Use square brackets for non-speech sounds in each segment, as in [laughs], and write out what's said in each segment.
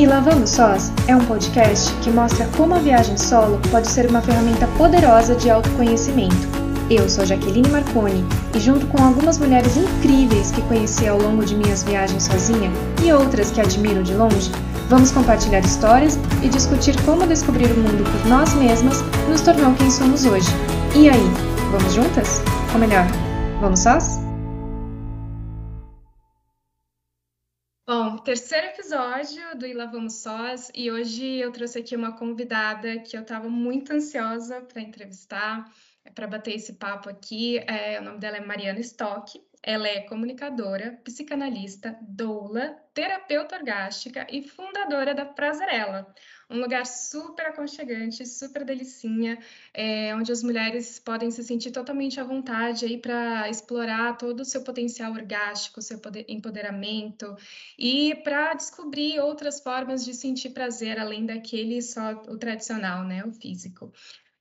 E Lá Vamos Sós é um podcast que mostra como a viagem solo pode ser uma ferramenta poderosa de autoconhecimento. Eu sou Jaqueline Marconi e, junto com algumas mulheres incríveis que conheci ao longo de minhas viagens sozinha e outras que admiro de longe, vamos compartilhar histórias e discutir como descobrir o mundo por nós mesmas nos tornou quem somos hoje. E aí, vamos juntas? Ou melhor, vamos sós? Episódio do Ila Vamos Sós e hoje eu trouxe aqui uma convidada que eu estava muito ansiosa para entrevistar, para bater esse papo aqui. É, o nome dela é Mariana Stock. Ela é comunicadora, psicanalista, doula, terapeuta orgástica e fundadora da Prazerela, um lugar super aconchegante, super delicinha, é, onde as mulheres podem se sentir totalmente à vontade aí para explorar todo o seu potencial orgástico, seu empoderamento e para descobrir outras formas de sentir prazer além daquele só o tradicional, né, o físico.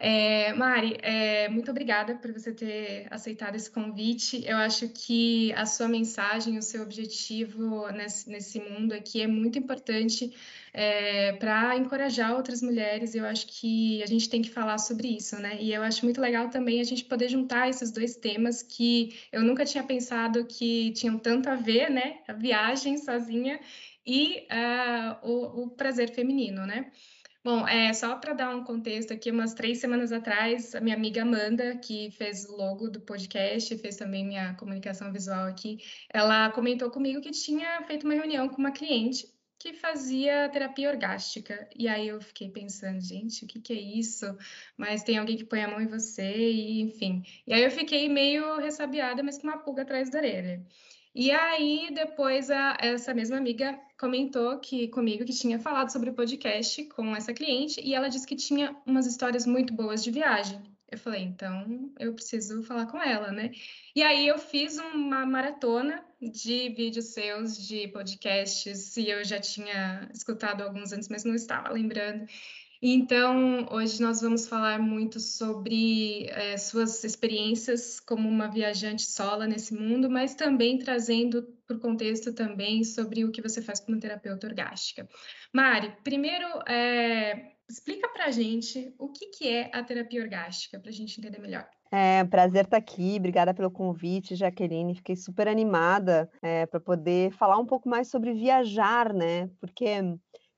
É, Mari, é, muito obrigada por você ter aceitado esse convite. Eu acho que a sua mensagem, o seu objetivo nesse, nesse mundo aqui é muito importante é, para encorajar outras mulheres. Eu acho que a gente tem que falar sobre isso, né? E eu acho muito legal também a gente poder juntar esses dois temas que eu nunca tinha pensado que tinham tanto a ver, né? A viagem sozinha e uh, o, o prazer feminino, né? Bom, é, só para dar um contexto aqui, umas três semanas atrás, a minha amiga Amanda, que fez o logo do podcast, fez também minha comunicação visual aqui, ela comentou comigo que tinha feito uma reunião com uma cliente que fazia terapia orgástica. E aí eu fiquei pensando, gente, o que, que é isso? Mas tem alguém que põe a mão em você, e enfim. E aí eu fiquei meio ressabiada, mas com uma pulga atrás da orelha. E aí, depois, a, essa mesma amiga comentou que comigo que tinha falado sobre o podcast com essa cliente e ela disse que tinha umas histórias muito boas de viagem. Eu falei, então eu preciso falar com ela, né? E aí eu fiz uma maratona de vídeos seus, de podcasts, e eu já tinha escutado alguns antes, mas não estava lembrando. Então, hoje nós vamos falar muito sobre é, suas experiências como uma viajante sola nesse mundo, mas também trazendo o contexto também sobre o que você faz como terapeuta orgástica. Mari, primeiro, é, explica para a gente o que, que é a terapia orgástica, para a gente entender melhor. É, prazer estar tá aqui, obrigada pelo convite, Jaqueline. Fiquei super animada é, para poder falar um pouco mais sobre viajar, né? Porque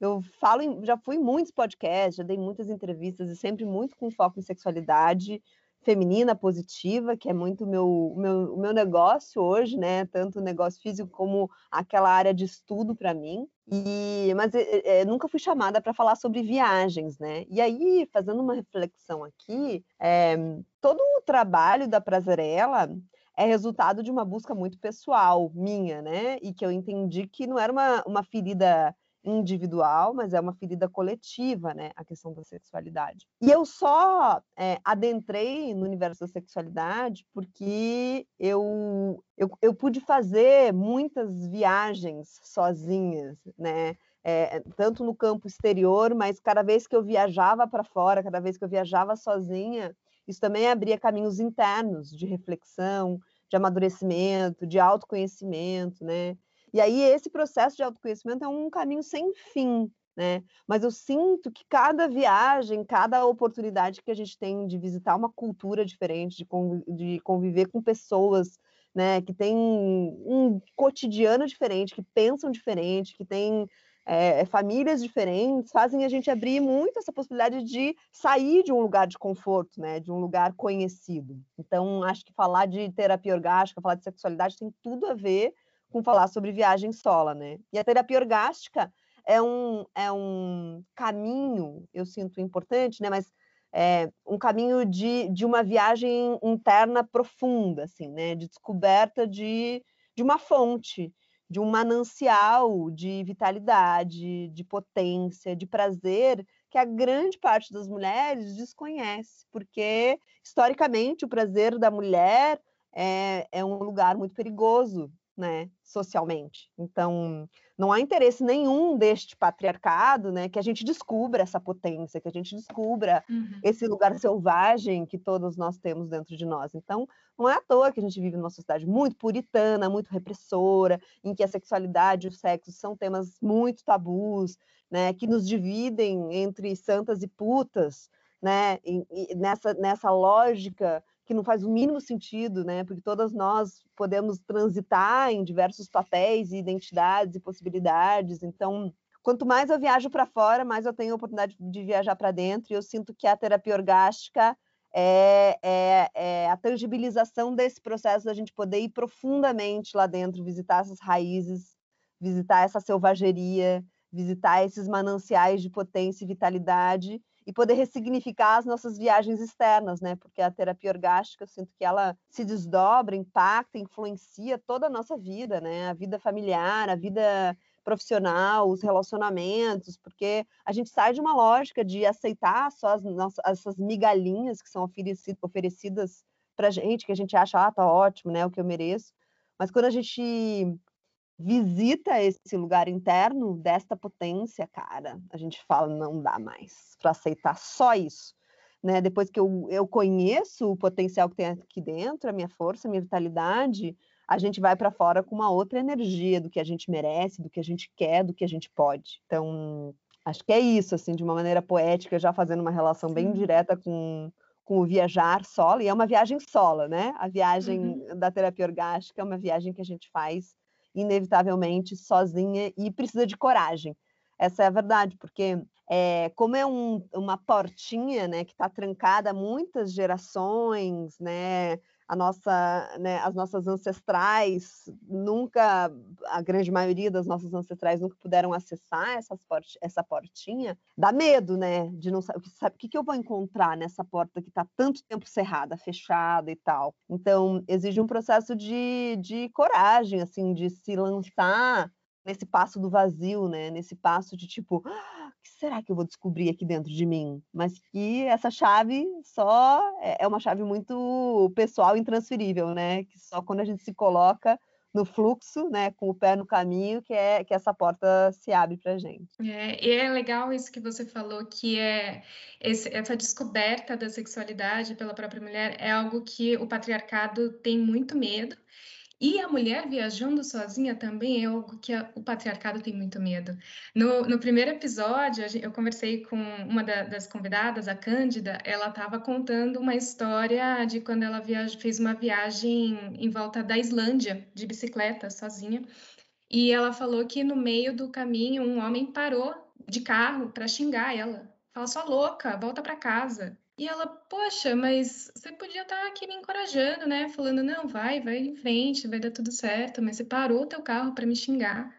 eu falo, em, já fui em muitos podcasts, já dei muitas entrevistas e sempre muito com foco em sexualidade feminina positiva, que é muito o meu, meu, meu negócio hoje, né? Tanto o negócio físico como aquela área de estudo para mim. E, mas é, nunca fui chamada para falar sobre viagens, né? E aí, fazendo uma reflexão aqui, é, todo o trabalho da Prazerela é resultado de uma busca muito pessoal minha, né? E que eu entendi que não era uma, uma ferida individual, mas é uma ferida coletiva, né? A questão da sexualidade. E eu só é, adentrei no universo da sexualidade porque eu, eu, eu pude fazer muitas viagens sozinhas, né? É, tanto no campo exterior, mas cada vez que eu viajava para fora, cada vez que eu viajava sozinha, isso também abria caminhos internos de reflexão, de amadurecimento, de autoconhecimento, né? E aí esse processo de autoconhecimento é um caminho sem fim, né? Mas eu sinto que cada viagem, cada oportunidade que a gente tem de visitar uma cultura diferente, de, conv de conviver com pessoas, né, que têm um cotidiano diferente, que pensam diferente, que têm é, famílias diferentes, fazem a gente abrir muito essa possibilidade de sair de um lugar de conforto, né, de um lugar conhecido. Então, acho que falar de terapia orgástica, falar de sexualidade tem tudo a ver com falar sobre viagem sola, né? E a terapia orgástica é um, é um caminho, eu sinto importante, né? Mas é um caminho de, de uma viagem interna profunda, assim, né? De descoberta de, de uma fonte, de um manancial de vitalidade, de potência, de prazer que a grande parte das mulheres desconhece, porque historicamente o prazer da mulher é, é um lugar muito perigoso, né, socialmente. Então, não há interesse nenhum deste patriarcado, né, que a gente descubra essa potência, que a gente descubra uhum. esse lugar selvagem que todos nós temos dentro de nós. Então, não é à toa que a gente vive numa sociedade muito puritana, muito repressora, em que a sexualidade e o sexo são temas muito tabus, né, que nos dividem entre santas e putas, né, e, e nessa, nessa lógica que não faz o mínimo sentido, né? Porque todas nós podemos transitar em diversos papéis e identidades e possibilidades. Então, quanto mais eu viajo para fora, mais eu tenho a oportunidade de viajar para dentro. E eu sinto que a terapia orgástica é, é, é, a tangibilização desse processo da gente poder ir profundamente lá dentro, visitar essas raízes, visitar essa selvageria, visitar esses mananciais de potência e vitalidade e poder ressignificar as nossas viagens externas, né? Porque a terapia orgástica, eu sinto que ela se desdobra, impacta, influencia toda a nossa vida, né? A vida familiar, a vida profissional, os relacionamentos, porque a gente sai de uma lógica de aceitar só as nossas, essas migalhinhas que são oferecidas para gente, que a gente acha, ah, tá ótimo, né? O que eu mereço. Mas quando a gente visita esse lugar interno desta potência, cara, a gente fala, não dá mais para aceitar só isso. Né? Depois que eu, eu conheço o potencial que tem aqui dentro, a minha força, a minha vitalidade, a gente vai para fora com uma outra energia do que a gente merece, do que a gente quer, do que a gente pode. Então, acho que é isso, assim, de uma maneira poética, já fazendo uma relação bem direta com, com o viajar solo, e é uma viagem sola, né? A viagem uhum. da terapia orgástica é uma viagem que a gente faz inevitavelmente sozinha e precisa de coragem. Essa é a verdade, porque é, como é um, uma portinha né, que está trancada há muitas gerações, né, a nossa, né, as nossas ancestrais nunca, a grande maioria das nossas ancestrais nunca puderam acessar essas port essa portinha, dá medo, né, de não saber, sabe, o que, que eu vou encontrar nessa porta que está tanto tempo cerrada, fechada e tal. Então, exige um processo de, de coragem, assim, de se lançar nesse passo do vazio, né, nesse passo de tipo, que será que eu vou descobrir aqui dentro de mim? Mas que essa chave só é, é uma chave muito pessoal e intransferível, né? Que só quando a gente se coloca no fluxo, né, com o pé no caminho, que é que essa porta se abre para gente. É, e é legal isso que você falou, que é esse, essa descoberta da sexualidade pela própria mulher é algo que o patriarcado tem muito medo e a mulher viajando sozinha também é algo que a, o patriarcado tem muito medo. No, no primeiro episódio, eu conversei com uma da, das convidadas, a Cândida, ela estava contando uma história de quando ela viaja, fez uma viagem em volta da Islândia, de bicicleta, sozinha. E ela falou que no meio do caminho um homem parou de carro para xingar ela. Fala, sua louca, volta para casa. E ela, poxa, mas você podia estar aqui me encorajando, né? Falando, não, vai, vai em frente, vai dar tudo certo, mas você parou o teu carro para me xingar.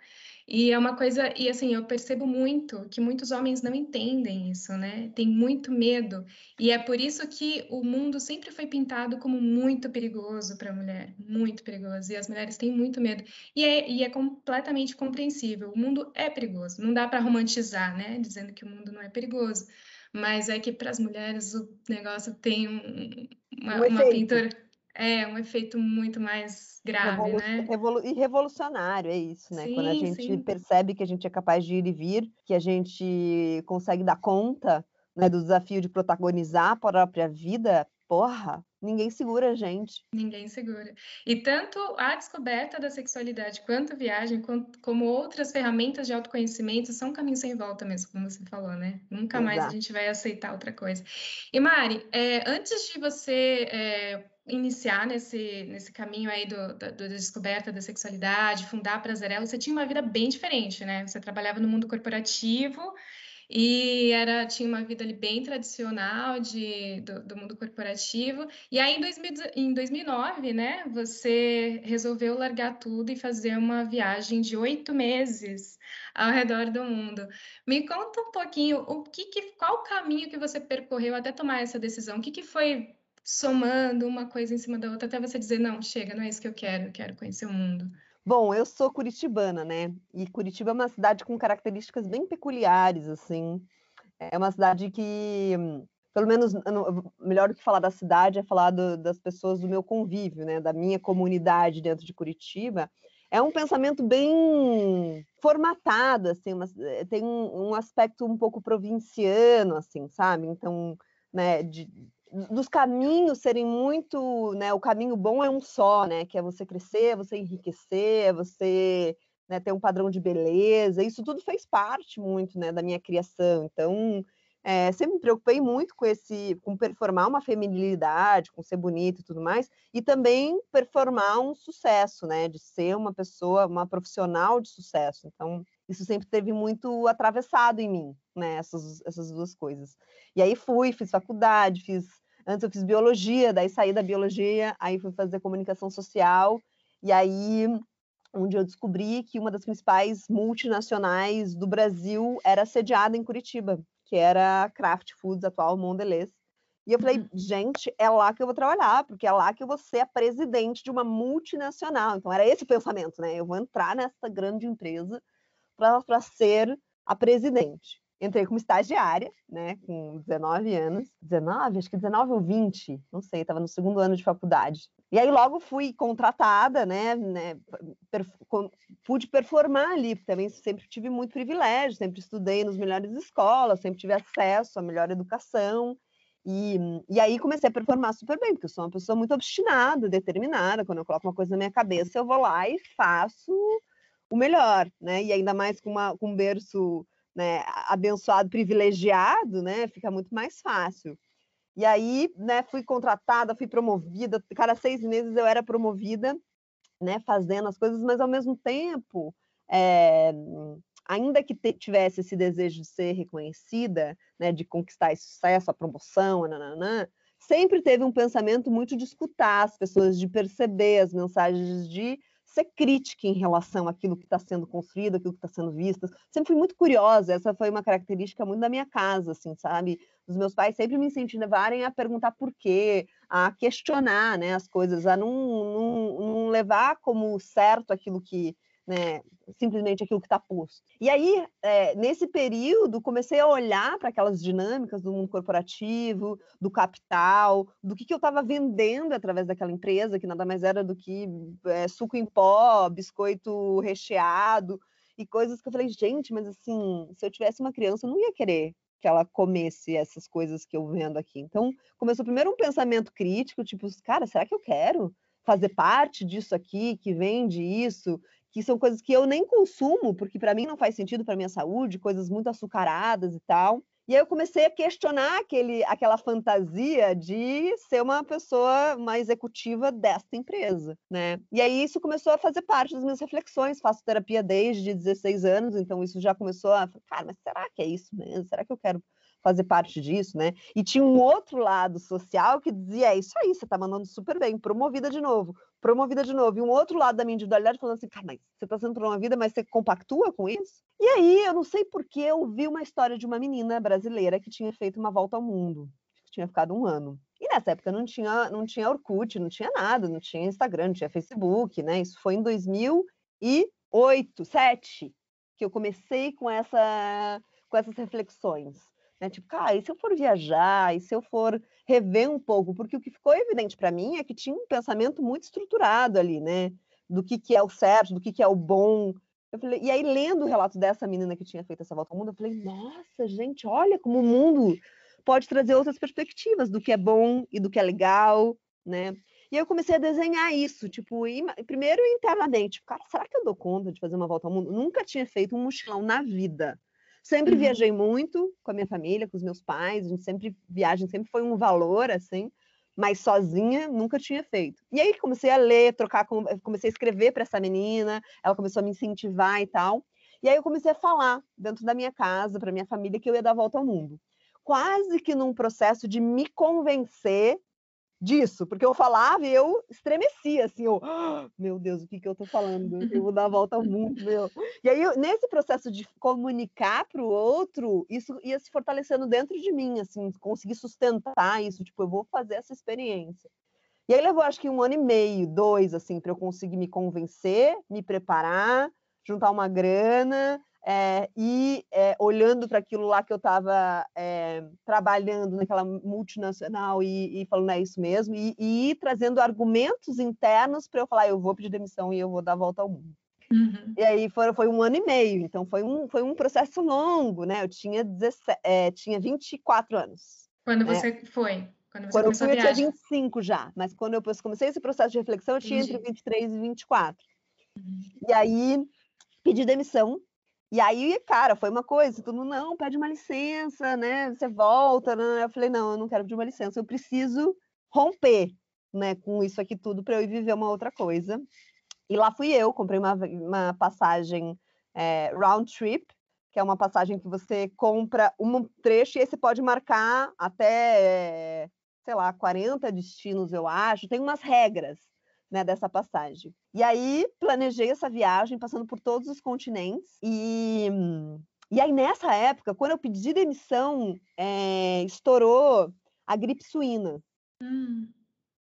E é uma coisa, e assim, eu percebo muito que muitos homens não entendem isso, né? Tem muito medo. E é por isso que o mundo sempre foi pintado como muito perigoso para a mulher, muito perigoso. E as mulheres têm muito medo. E é, e é completamente compreensível. O mundo é perigoso. Não dá para romantizar, né? Dizendo que o mundo não é perigoso mas é que para as mulheres o negócio tem um, uma, um uma pintura. É, um efeito muito mais grave, Revolu né? Revolu e revolucionário, é isso, né? Sim, Quando a gente sim. percebe que a gente é capaz de ir e vir, que a gente consegue dar conta né, do desafio de protagonizar a própria vida, porra, ninguém segura a gente. Ninguém segura. E tanto a descoberta da sexualidade quanto a viagem, como outras ferramentas de autoconhecimento, são caminhos sem volta mesmo, como você falou, né? Nunca Exato. mais a gente vai aceitar outra coisa. E Mari, é, antes de você é, iniciar nesse, nesse caminho aí do, da, da, descoberta da sexualidade, fundar a Prazerela, você tinha uma vida bem diferente, né? Você trabalhava no mundo corporativo, e era tinha uma vida ali bem tradicional de, do, do mundo corporativo. E aí, em, 2000, em 2009, né, você resolveu largar tudo e fazer uma viagem de oito meses ao redor do mundo. Me conta um pouquinho o que, que qual o caminho que você percorreu até tomar essa decisão? O que, que foi somando uma coisa em cima da outra até você dizer, não, chega, não é isso que eu quero, eu quero conhecer o mundo? Bom, eu sou curitibana, né? E Curitiba é uma cidade com características bem peculiares, assim. É uma cidade que, pelo menos, melhor do que falar da cidade é falar do, das pessoas do meu convívio, né? Da minha comunidade dentro de Curitiba. é um pensamento bem formatado, assim, uma, eh, tem um, um, aspecto um pouco provinciano, assim, sabe? Então, né, de, dos caminhos serem muito, né, o caminho bom é um só, né, que é você crescer, você enriquecer, você né, ter um padrão de beleza, isso tudo fez parte muito, né, da minha criação, então é, sempre me preocupei muito com esse, com performar uma feminilidade, com ser bonita e tudo mais, e também performar um sucesso, né? De ser uma pessoa, uma profissional de sucesso. Então, isso sempre teve muito atravessado em mim, né? Essas, essas duas coisas. E aí fui, fiz faculdade, fiz. Antes eu fiz biologia, daí saí da biologia, aí fui fazer comunicação social, e aí onde eu descobri que uma das principais multinacionais do Brasil era sediada em Curitiba que era a Kraft Foods, atual Mondelez. E eu falei, uhum. gente, é lá que eu vou trabalhar, porque é lá que eu vou ser a presidente de uma multinacional. Então, era esse o pensamento, né? Eu vou entrar nessa grande empresa para ser a presidente. Entrei como estagiária, né, com 19 anos. 19, acho que 19 ou 20, não sei, estava no segundo ano de faculdade. E aí logo fui contratada, né, né per, pude performar ali, também sempre tive muito privilégio, sempre estudei nos melhores escolas, sempre tive acesso à melhor educação. E, e aí comecei a performar super bem, porque eu sou uma pessoa muito obstinada, determinada. Quando eu coloco uma coisa na minha cabeça, eu vou lá e faço o melhor, né? E ainda mais com, uma, com um berço né, abençoado, privilegiado, né? Fica muito mais fácil. E aí, né, fui contratada, fui promovida, cada seis meses eu era promovida, né, fazendo as coisas, mas ao mesmo tempo, é, ainda que tivesse esse desejo de ser reconhecida, né, de conquistar esse sucesso, a promoção, nananã, sempre teve um pensamento muito de escutar as pessoas, de perceber as mensagens, de ser crítica em relação àquilo que está sendo construído, aquilo que está sendo visto. Sempre fui muito curiosa, essa foi uma característica muito da minha casa, assim, sabe? Os meus pais sempre me incentivarem a perguntar por quê, a questionar né, as coisas, a não, não, não levar como certo aquilo que, né, simplesmente aquilo que está posto. E aí, é, nesse período, comecei a olhar para aquelas dinâmicas do mundo corporativo, do capital, do que, que eu estava vendendo através daquela empresa, que nada mais era do que é, suco em pó, biscoito recheado e coisas que eu falei, gente, mas assim, se eu tivesse uma criança, eu não ia querer que ela comesse essas coisas que eu vendo aqui. Então, começou primeiro um pensamento crítico, tipo, cara, será que eu quero fazer parte disso aqui, que vende isso, que são coisas que eu nem consumo, porque para mim não faz sentido para minha saúde, coisas muito açucaradas e tal. E aí eu comecei a questionar aquele, aquela fantasia de ser uma pessoa, uma executiva desta empresa, né? E aí isso começou a fazer parte das minhas reflexões. Faço terapia desde 16 anos, então isso já começou a, cara, mas será que é isso mesmo? Será que eu quero fazer parte disso, né? E tinha um outro lado social que dizia: é isso aí, você tá mandando super bem, promovida de novo, promovida de novo. E um outro lado da minha individualidade falando assim: cara, mas você tá sendo promovida, mas você compactua com isso? E aí, eu não sei porquê, eu vi uma história de uma menina brasileira que tinha feito uma volta ao mundo, que tinha ficado um ano. E nessa época não tinha, não tinha Orkut, não tinha nada, não tinha Instagram, não tinha Facebook, né? Isso foi em 2008, 2007, que eu comecei com essa com essas reflexões. Né? Tipo, cara, e se eu for viajar, e se eu for rever um pouco? Porque o que ficou evidente para mim é que tinha um pensamento muito estruturado ali, né? Do que, que é o certo, do que, que é o bom. Eu falei, e aí, lendo o relato dessa menina que tinha feito essa volta ao mundo, eu falei, nossa, gente, olha como o mundo pode trazer outras perspectivas do que é bom e do que é legal, né? E eu comecei a desenhar isso, tipo, primeiro internamente, tipo, cara, será que eu dou conta de fazer uma volta ao mundo? Nunca tinha feito um mochilão na vida. Sempre uhum. viajei muito com a minha família, com os meus pais, a gente sempre viagem sempre foi um valor assim, mas sozinha nunca tinha feito. E aí comecei a ler, trocar com, comecei a escrever para essa menina, ela começou a me incentivar e tal. E aí eu comecei a falar dentro da minha casa para minha família que eu ia dar a volta ao mundo. Quase que num processo de me convencer disso, porque eu falava e eu estremecia, assim, eu, oh, meu Deus, o que, que eu tô falando? Eu vou dar a volta ao mundo, [laughs] meu. E aí, nesse processo de comunicar para o outro, isso ia se fortalecendo dentro de mim, assim, conseguir sustentar isso, tipo, eu vou fazer essa experiência. E aí levou, acho que um ano e meio, dois, assim, para eu conseguir me convencer, me preparar, juntar uma grana, É, e é, olhando para aquilo lá que eu estava é, trabalhando naquela multinacional e, e, falando, é isso mesmo, e, e trazendo argumentos internos para eu falar, eu vou pedir demissão e eu vou dar a volta ao mundo. Uhum. E aí foi, foi, um ano e meio, então foi um, foi um processo longo, né? Eu tinha, 17, é, tinha 24 anos. Quando né? você foi? Quando, você quando eu fui, eu tinha 25 já, mas quando eu comecei esse processo de reflexão, eu tinha Entendi. entre 23 e 24. Uhum. E aí pedi demissão. E aí, cara, foi uma coisa, todo mundo, não, pede uma licença, né? Você volta, né? Eu falei, não, eu não quero pedir uma licença, eu preciso romper, né, com isso aqui tudo para eu ir viver uma outra coisa. E lá fui eu, comprei uma, uma passagem é, round trip, que é uma passagem que você compra um trecho e aí você pode marcar até, sei lá, 40 destinos, eu acho. Tem umas regras né, dessa passagem. E aí planejei essa viagem passando por todos os continentes e e aí nessa época, quando eu pedi demissão, é, estourou a gripe suína. Hum.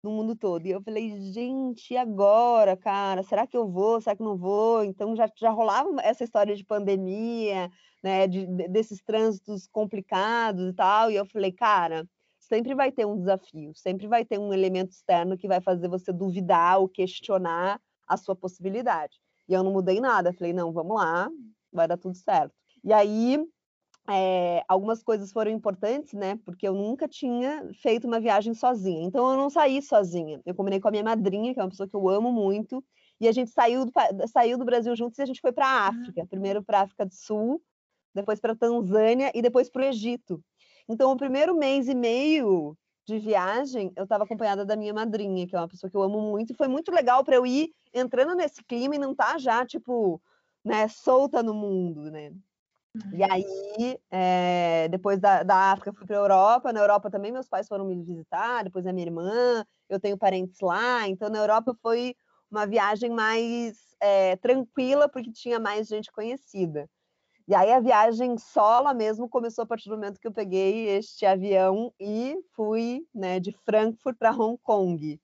No mundo todo. E eu falei, gente, e agora, cara? Será que eu vou? Será que não vou? Então já, já rolava essa história de pandemia, né? De, de, desses trânsitos complicados e tal. E eu falei, cara, sempre vai ter um desafio, sempre vai ter um elemento externo que vai fazer você duvidar ou questionar a sua possibilidade. E eu não mudei nada, falei, não, vamos lá, vai dar tudo certo. E aí, é, algumas coisas foram importantes, né? Porque eu nunca tinha feito uma viagem sozinha. Então, eu não saí sozinha. Eu combinei com a minha madrinha, que é uma pessoa que eu amo muito, e a gente saiu do, saiu do Brasil juntos e a gente foi para a África. Primeiro para a África do Sul, depois para a Tanzânia e depois para o Egito. Então, o primeiro mês e meio de viagem, eu estava acompanhada da minha madrinha, que é uma pessoa que eu amo muito, e foi muito legal para eu ir entrando nesse clima e não estar tá já, tipo, né, solta no mundo, né? E uhum. aí, é, depois da, da África, fui para a Europa. Na Europa também meus pais foram me visitar, depois a minha irmã, eu tenho parentes lá. Então, na Europa foi uma viagem mais é, tranquila, porque tinha mais gente conhecida. E aí a viagem sola mesmo começou a partir do momento que eu peguei este avião e fui né, de Frankfurt para Hong Kong.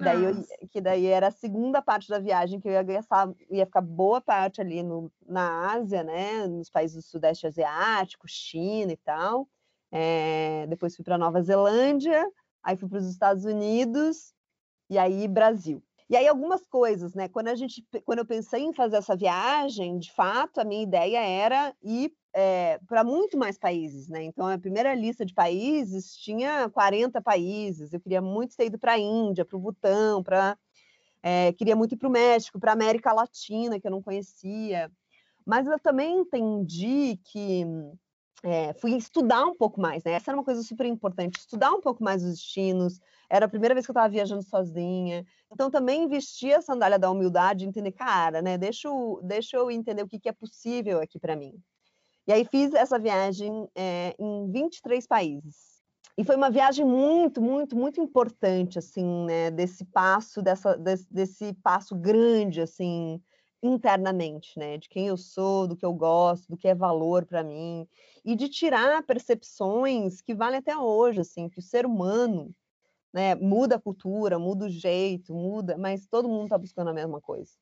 Daí eu, que daí era a segunda parte da viagem que eu ia gastar, ia ficar boa parte ali no, na Ásia, né, nos países do Sudeste Asiático, China e tal. É, depois fui para Nova Zelândia, aí fui para os Estados Unidos e aí Brasil. E aí algumas coisas, né? Quando a gente, quando eu pensei em fazer essa viagem, de fato, a minha ideia era ir é, para muito mais países, né? Então a primeira lista de países tinha 40 países. Eu queria muito ter ido para a Índia, para o Butão, para é, queria muito ir para o México, para a América Latina, que eu não conhecia. Mas eu também entendi que é, fui estudar um pouco mais, né? Essa era uma coisa super importante, estudar um pouco mais os destinos. Era a primeira vez que eu estava viajando sozinha. Então, também vestir a sandália da humildade, entender, cara, né? Deixa eu, deixa eu entender o que, que é possível aqui para mim. E aí fiz essa viagem é, em 23 países. E foi uma viagem muito, muito, muito importante, assim, né? Desse passo, dessa, desse, desse passo grande, assim, internamente, né? De quem eu sou, do que eu gosto, do que é valor para mim, e de tirar percepções que valem até hoje, assim, que o ser humano, né, muda a cultura, muda o jeito, muda, mas todo mundo está buscando a mesma coisa.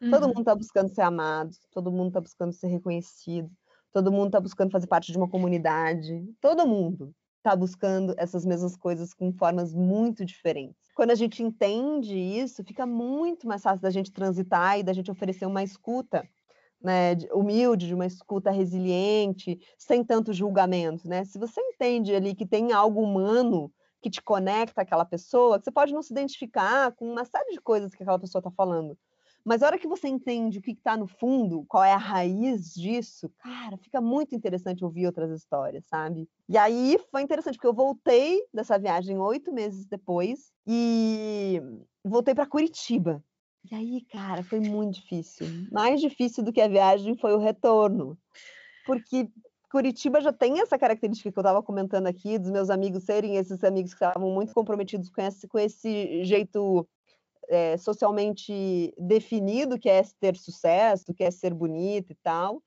Uhum. Todo mundo está buscando ser amado, todo mundo está buscando ser reconhecido, todo mundo está buscando fazer parte de uma comunidade, todo mundo está buscando essas mesmas coisas com formas muito diferentes. Quando a gente entende isso, fica muito mais fácil da gente transitar e da gente oferecer uma escuta né, humilde, de uma escuta resiliente, sem tanto julgamento, né? Se você entende ali que tem algo humano que te conecta àquela pessoa, você pode não se identificar com uma série de coisas que aquela pessoa está falando, mas a hora que você entende o que está no fundo, qual é a raiz disso, cara, fica muito interessante ouvir outras histórias, sabe? E aí foi interessante, porque eu voltei dessa viagem oito meses depois e voltei para Curitiba. E aí, cara, foi muito difícil. Mais difícil do que a viagem foi o retorno. Porque Curitiba já tem essa característica que eu estava comentando aqui, dos meus amigos serem esses amigos que estavam muito comprometidos com esse, com esse jeito é, socialmente definido que é ter sucesso, que é ser bonito e tal.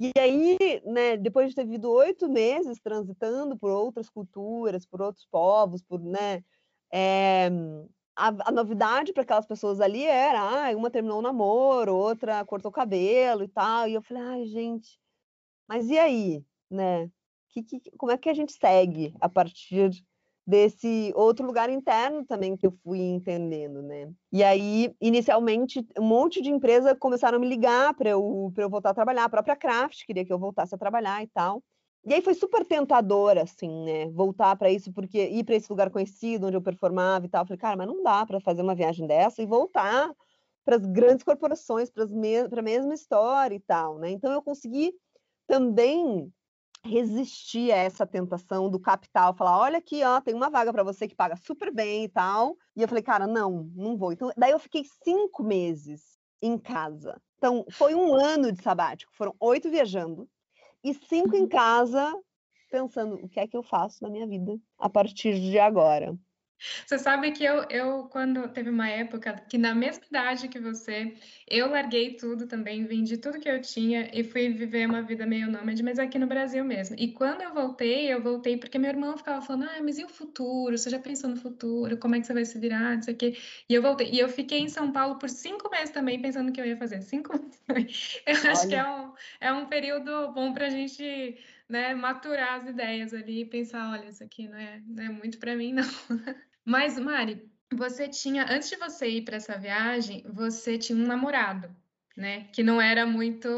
E aí, né, depois de ter vivido oito meses transitando por outras culturas, por outros povos, por, né, é, a, a novidade para aquelas pessoas ali era, ah, uma terminou o namoro, outra cortou o cabelo e tal. E eu falei, ai, gente, mas e aí, né? Que, que, como é que a gente segue a partir desse outro lugar interno também que eu fui entendendo, né? E aí, inicialmente, um monte de empresa começaram a me ligar para eu, eu voltar a trabalhar, a própria Craft queria que eu voltasse a trabalhar e tal. E aí foi super tentador, assim, né? Voltar para isso, porque ir para esse lugar conhecido, onde eu performava e tal. Eu falei, cara, mas não dá para fazer uma viagem dessa e voltar para as grandes corporações, para a mesma história e tal, né? Então eu consegui também resistir a essa tentação do capital, falar, olha aqui, ó, tem uma vaga para você que paga super bem e tal. E eu falei, cara, não, não vou. Então, daí eu fiquei cinco meses em casa. Então, foi um ano de sabático, foram oito viajando e cinco em uhum. casa, pensando o que é que eu faço na minha vida a partir de agora. Você sabe que eu, eu, quando teve uma época que na mesma idade que você, eu larguei tudo também, vendi tudo que eu tinha e fui viver uma vida meio nômade, mas aqui no Brasil mesmo. E quando eu voltei, eu voltei porque meu irmão ficava falando, ah, mas e o futuro? Você já pensou no futuro? Como é que você vai se virar? Não sei o quê. E eu voltei. E eu fiquei em São Paulo por cinco meses também, pensando o que eu ia fazer. Cinco meses. [laughs] Eu Olha. acho que é um, é um período bom para a gente né, maturar as ideias ali e pensar, olha, isso aqui não é, não é muito para mim, não. [laughs] Mas, Mari, você tinha, antes de você ir para essa viagem, você tinha um namorado, né? Que não era muito.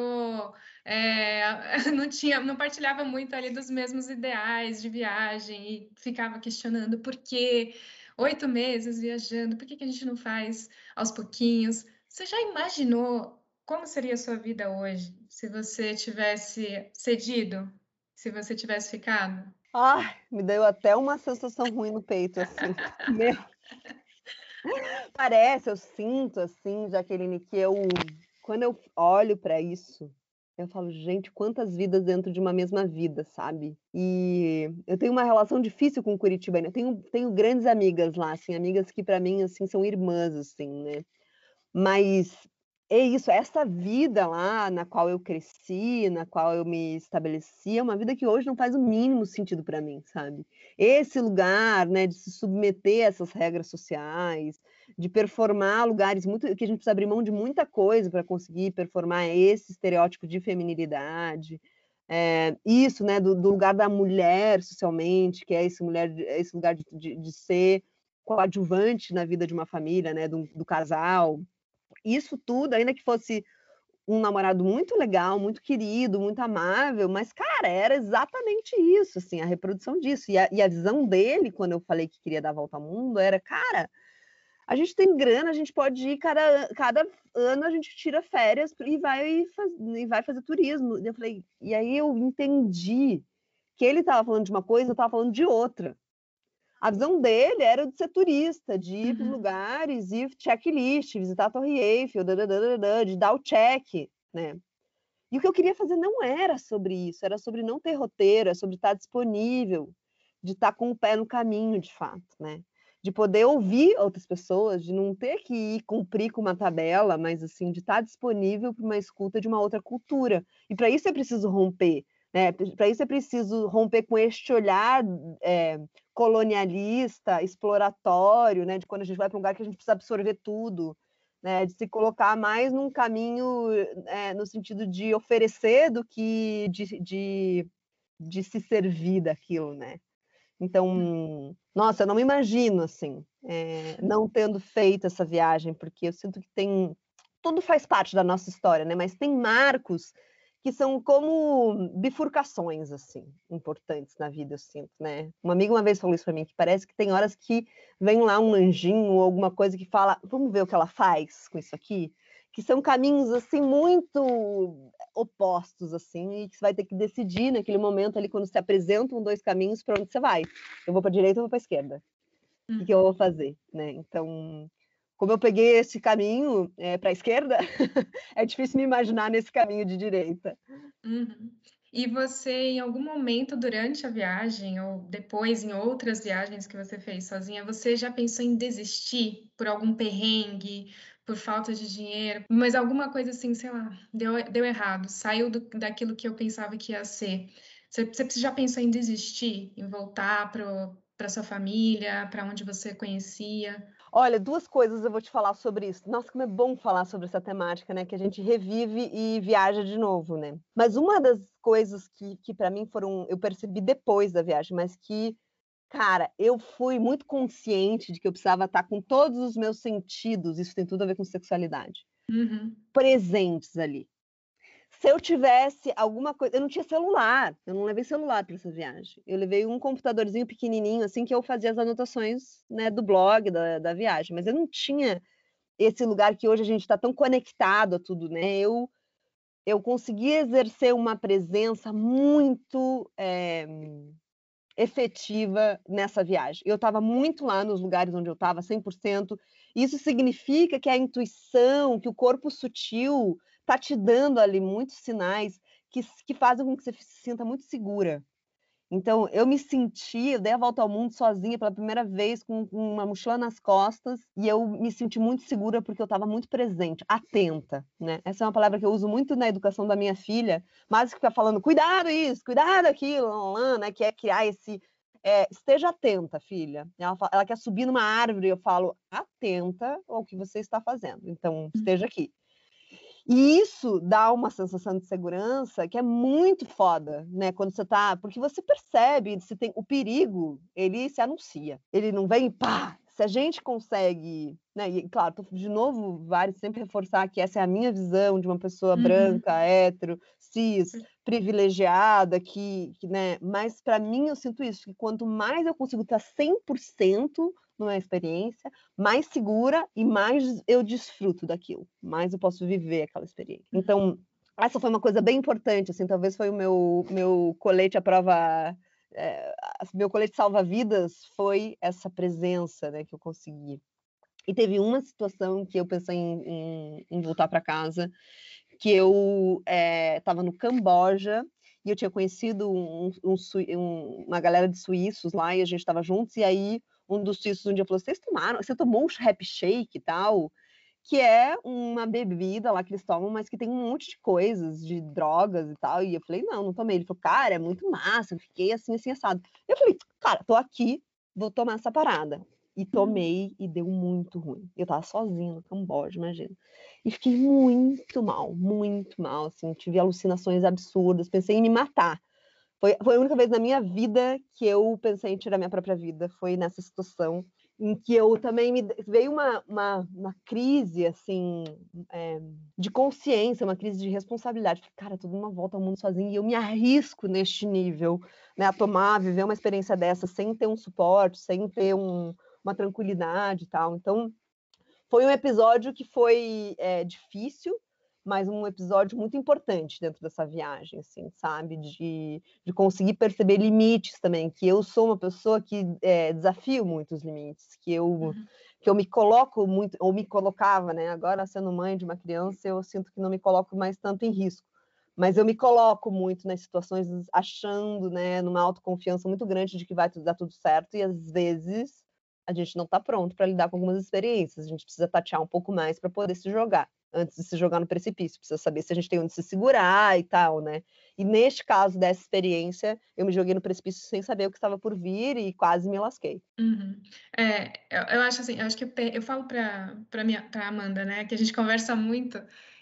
É, [laughs] não tinha, não partilhava muito ali dos mesmos ideais de viagem e ficava questionando por que oito meses viajando, por que, que a gente não faz aos pouquinhos? Você já imaginou como seria a sua vida hoje se você tivesse cedido, se você tivesse ficado? Ai, me deu até uma sensação ruim no peito, assim. [laughs] Meu... Parece, eu sinto, assim, Jaqueline, que eu, quando eu olho para isso, eu falo, gente, quantas vidas dentro de uma mesma vida, sabe? E eu tenho uma relação difícil com Curitiba, eu tenho, tenho grandes amigas lá, assim, amigas que para mim, assim, são irmãs, assim, né? Mas é isso, essa vida lá na qual eu cresci, na qual eu me estabeleci, é uma vida que hoje não faz o mínimo sentido para mim, sabe? Esse lugar, né, de se submeter a essas regras sociais, de performar lugares muito que a gente precisa abrir mão de muita coisa para conseguir performar esse estereótipo de feminilidade. É, isso, né, do, do, lugar da mulher socialmente, que é esse mulher, esse lugar de, de, de ser coadjuvante na vida de uma família, né, do, do casal isso tudo, ainda que fosse um namorado muito legal, muito querido, muito amável, mas, cara, era exatamente isso, assim, a reprodução disso. E a, e a visão dele, quando eu falei que queria dar a volta ao mundo, era, cara, a gente tem grana, a gente pode ir, cada, cada ano a gente tira férias e vai, faz, e vai fazer turismo. E eu falei, e aí eu entendi que ele estava falando de uma coisa, eu estava falando de outra. A visão dele era de ser turista, de ir uhum. para lugares e checklist, visitar a Torre Eiffel, de dar o check, né? E o que eu queria fazer não era sobre isso, era sobre não ter roteiro, é sobre estar disponível, de estar com o pé no caminho, de fato, né? De poder ouvir outras pessoas, de não ter que ir cumprir com uma tabela, mas assim, de estar disponível para uma escuta de uma outra cultura. E para isso é preciso romper, né? Para isso é preciso romper com este olhar é, colonialista, exploratório, né? de quando a gente vai para um lugar que a gente precisa absorver tudo, né? de se colocar mais num caminho é, no sentido de oferecer do que de, de, de se servir daquilo. Né? Então, nossa, eu não me imagino assim, é, não tendo feito essa viagem, porque eu sinto que tem. Tudo faz parte da nossa história, né? Mas tem marcos que são como bifurcações, assim, importantes na vida, eu sinto, né? Uma amiga uma vez falou isso para mim, que parece que tem horas que vem lá um anjinho ou alguma coisa que fala, vamos ver o que ela faz com isso aqui, que são caminhos, assim, muito opostos, assim, e que você vai ter que decidir naquele momento ali, quando se apresentam dois caminhos, para onde você vai. Eu vou para direita ou vou para esquerda? O que eu vou fazer, né? Então, como eu peguei esse caminho é, para a esquerda, [laughs] é difícil me imaginar nesse caminho de direita. Uhum. E você, em algum momento durante a viagem, ou depois em outras viagens que você fez sozinha, você já pensou em desistir por algum perrengue, por falta de dinheiro, mas alguma coisa assim, sei lá, deu, deu errado, saiu do, daquilo que eu pensava que ia ser. Você, você já pensou em desistir, em voltar para sua família, para onde você conhecia? Olha, duas coisas eu vou te falar sobre isso. Nossa, como é bom falar sobre essa temática, né? Que a gente revive e viaja de novo, né? Mas uma das coisas que, que para mim foram, eu percebi depois da viagem, mas que, cara, eu fui muito consciente de que eu precisava estar com todos os meus sentidos, isso tem tudo a ver com sexualidade, uhum. presentes ali se eu tivesse alguma coisa. Eu não tinha celular, eu não levei celular para essa viagem. Eu levei um computadorzinho pequenininho, assim, que eu fazia as anotações né, do blog da, da viagem, mas eu não tinha esse lugar que hoje a gente está tão conectado a tudo, né? Eu, eu consegui exercer uma presença muito é, efetiva nessa viagem. Eu estava muito lá nos lugares onde eu estava, 100%. Isso significa que a intuição, que o corpo sutil está te dando ali muitos sinais que, que fazem com que você se sinta muito segura. Então, eu me senti, eu dei a volta ao mundo sozinha pela primeira vez, com, com uma mochila nas costas, e eu me senti muito segura porque eu estava muito presente, atenta, né? Essa é uma palavra que eu uso muito na educação da minha filha, mas que fica falando, cuidado isso, cuidado aquilo, né? Que é criar esse... É, esteja atenta, filha. Ela, fala, ela quer subir numa árvore, eu falo, atenta ao que você está fazendo. Então, hum. esteja aqui. E isso dá uma sensação de segurança que é muito foda, né? Quando você tá. Porque você percebe, se tem o perigo, ele se anuncia. Ele não vem pá. Se a gente consegue, né? E claro, tô, de novo, vale sempre reforçar que essa é a minha visão de uma pessoa uhum. branca, hétero, cis, privilegiada, que, que né? Mas para mim eu sinto isso, que quanto mais eu consigo estar 100% numa experiência, mais segura e mais eu desfruto daquilo, mais eu posso viver aquela experiência. Uhum. Então, essa foi uma coisa bem importante, assim, talvez foi o meu, meu colete à prova, é, meu colete salva-vidas foi essa presença, né, que eu consegui. E teve uma situação que eu pensei em, em, em voltar para casa, que eu estava é, no Camboja e eu tinha conhecido um, um, um, uma galera de suíços lá e a gente estava juntos, e aí um dos suíços um dia falou: vocês tomaram, você tomou um happy shake e tal, que é uma bebida lá que eles tomam, mas que tem um monte de coisas, de drogas e tal. E eu falei: não, não tomei. Ele falou: cara, é muito massa, eu fiquei assim, assim, assado. Eu falei: cara, tô aqui, vou tomar essa parada. E tomei e deu muito ruim. Eu tava sozinha no Camboja, imagina. E fiquei muito mal, muito mal, assim, tive alucinações absurdas, pensei em me matar. Foi, foi a única vez na minha vida que eu pensei em tirar minha própria vida. Foi nessa situação em que eu também me veio uma, uma, uma crise assim é, de consciência, uma crise de responsabilidade. Cara, tudo uma volta ao mundo sozinho e eu me arrisco neste nível, né, a tomar, viver uma experiência dessa sem ter um suporte, sem ter um, uma tranquilidade e tal. Então, foi um episódio que foi é, difícil, mas um episódio muito importante dentro dessa viagem, assim, sabe? De, de conseguir perceber limites também, que eu sou uma pessoa que é, desafio muitos limites, que eu, uhum. que eu me coloco muito, ou me colocava, né? Agora, sendo mãe de uma criança, eu sinto que não me coloco mais tanto em risco. Mas eu me coloco muito nas situações achando, né, numa autoconfiança muito grande de que vai dar tudo certo, e às vezes a gente não está pronto para lidar com algumas experiências, a gente precisa tatear um pouco mais para poder se jogar antes de se jogar no precipício, precisa saber se a gente tem onde se segurar e tal, né? E neste caso dessa experiência, eu me joguei no precipício sem saber o que estava por vir e quase me lasquei. Uhum. É, eu, eu, acho assim, eu acho que eu, eu falo para para Amanda, né, que a gente [laughs] conversa muito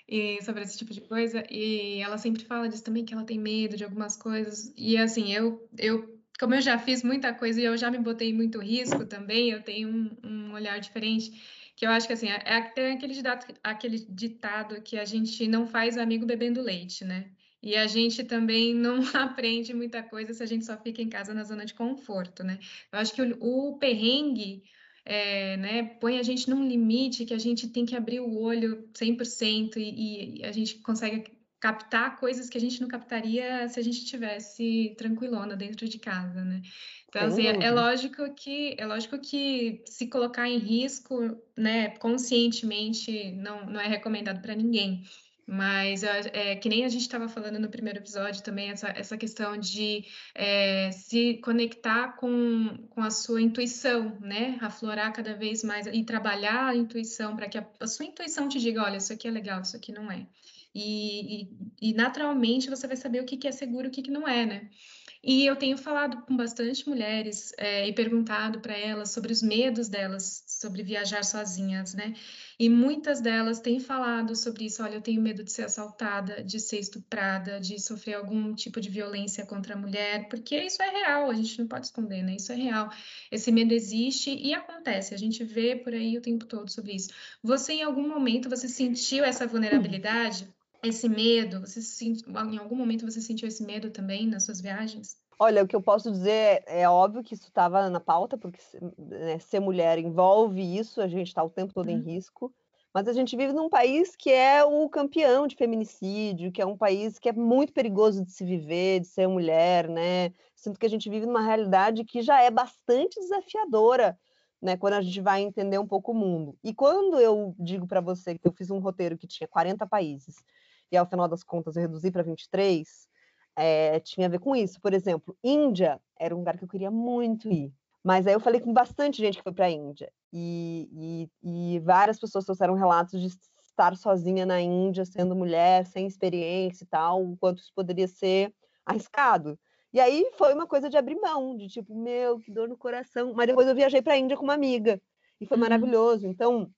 e sobre esse tipo de coisa e ela sempre fala disso também que ela tem medo de algumas coisas e assim eu eu como eu já fiz muita coisa e eu já me botei muito risco também, eu tenho um, um olhar diferente que eu acho que assim, é, é tem aquele ditado, aquele ditado que a gente não faz amigo bebendo leite, né? E a gente também [laughs] não aprende muita coisa se a gente só fica em casa na zona de conforto, né? Eu acho que o, o perrengue é, né, põe a gente num limite que a gente tem que abrir o olho 100% e, e a gente consegue captar coisas que a gente não captaria se a gente tivesse tranquilona dentro de casa, né? Então, assim, é, é, lógico que é lógico que se colocar em risco, né, conscientemente, não, não é recomendado para ninguém. Mas é, que nem a gente estava falando no primeiro episódio também, essa, essa questão de é, se conectar com, com a sua intuição, né? Aflorar cada vez mais e trabalhar a intuição para que a, a, sua intuição te diga, olha, isso aqui é legal, isso aqui não é. E, e, e naturalmente você vai saber o que, que é seguro e o que, que não é, né? E eu tenho falado com bastante mulheres é, e perguntado para elas sobre os medos delas sobre viajar sozinhas, né? E muitas delas têm falado sobre isso. Olha, eu tenho medo de ser assaltada, de ser estuprada, de sofrer algum tipo de violência contra a mulher, porque isso é real, a gente não pode esconder, né? Isso é real. Esse medo existe e acontece. A gente vê por aí o tempo todo sobre isso. Você, em algum momento, você sentiu essa vulnerabilidade? Esse medo? Você em algum momento você sentiu esse medo também nas suas viagens? Olha, o que eu posso dizer é, é óbvio que isso estava na pauta, porque né, ser mulher envolve isso, a gente está o tempo todo uhum. em risco. Mas a gente vive num país que é o campeão de feminicídio, que é um país que é muito perigoso de se viver, de ser mulher, né? Sinto que a gente vive numa realidade que já é bastante desafiadora, né? Quando a gente vai entender um pouco o mundo. E quando eu digo para você que eu fiz um roteiro que tinha 40 países e ao final das contas eu reduzi para 23, é, tinha a ver com isso. Por exemplo, Índia era um lugar que eu queria muito ir. Mas aí eu falei com bastante gente que foi para a Índia. E, e, e, várias pessoas trouxeram relatos de estar sozinha na Índia, sendo mulher, sem experiência e tal, o quanto isso poderia ser arriscado. E aí foi uma coisa de abrir mão, de tipo, meu, que dor no coração. Mas depois eu viajei para a Índia com uma amiga. E foi uhum. maravilhoso. Então,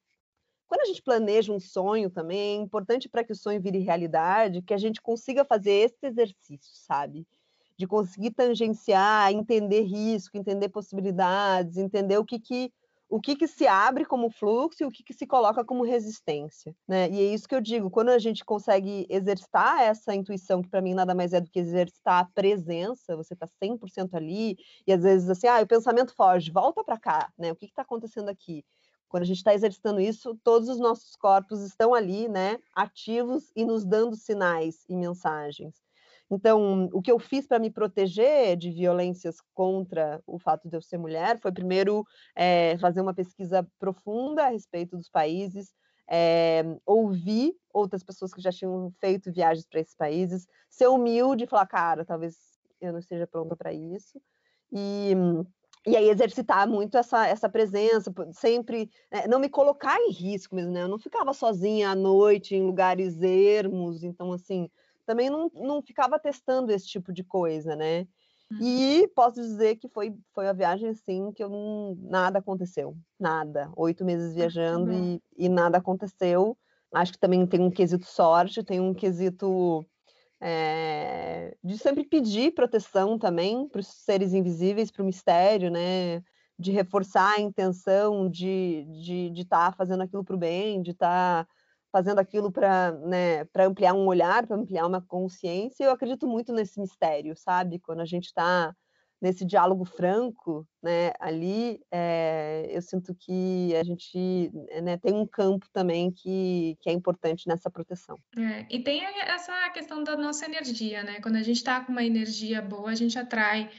quando a gente planeja um sonho também, é importante para que o sonho vire realidade, que a gente consiga fazer esse exercício, sabe? De conseguir tangenciar, entender risco, entender possibilidades, entender o que, que o que, que se abre como fluxo e o que, que se coloca como resistência. Né? E é isso que eu digo, quando a gente consegue exercitar essa intuição, que para mim nada mais é do que exercitar a presença, você está 100% ali, e às vezes assim, ah, o pensamento foge, volta para cá, né? o que está acontecendo aqui? Quando a gente está exercitando isso, todos os nossos corpos estão ali, né, ativos e nos dando sinais e mensagens. Então, o que eu fiz para me proteger de violências contra o fato de eu ser mulher foi, primeiro, é, fazer uma pesquisa profunda a respeito dos países, é, ouvir outras pessoas que já tinham feito viagens para esses países, ser humilde e falar, cara, talvez eu não esteja pronta para isso. E e aí exercitar muito essa, essa presença, sempre né, não me colocar em risco mesmo, né? Eu não ficava sozinha à noite em lugares ermos, então assim, também não, não ficava testando esse tipo de coisa, né? Uhum. E posso dizer que foi, foi a viagem assim que eu não, nada aconteceu, nada. Oito meses viajando uhum. e, e nada aconteceu. Acho que também tem um quesito sorte, tem um quesito é, de sempre pedir proteção também para os seres invisíveis, para o mistério, né? De reforçar a intenção de estar de, de tá fazendo aquilo para o bem, de estar tá fazendo aquilo para né, ampliar um olhar, para ampliar uma consciência. Eu acredito muito nesse mistério, sabe? Quando a gente está nesse diálogo franco, né, ali, é, eu sinto que a gente né, tem um campo também que, que é importante nessa proteção. É, e tem essa questão da nossa energia, né? Quando a gente está com uma energia boa, a gente atrai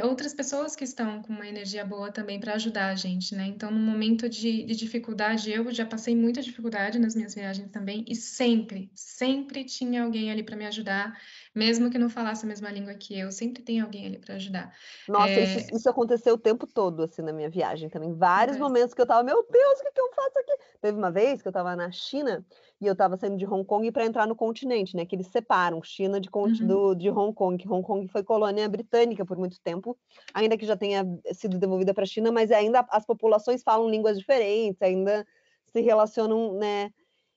outras pessoas que estão com uma energia boa também para ajudar a gente, né? Então, no momento de, de, dificuldade, eu já passei muita dificuldade nas minhas viagens também, e sempre, sempre tinha alguém ali para me ajudar, mesmo que não falasse a mesma língua que eu, sempre tem alguém ali para ajudar. Nossa, é... isso, isso, aconteceu o tempo todo, assim, na minha viagem também. Vários é. momentos que eu tava, meu Deus, o que, que eu faço aqui? Teve uma vez que eu estava na China e eu estava saindo de Hong Kong para entrar no continente, né? Que eles separam China de, uhum. do, de Hong Kong. Hong Kong foi colônia britânica por muito tempo, ainda que já tenha sido devolvida para a China, mas ainda as populações falam línguas diferentes, ainda se relacionam, né?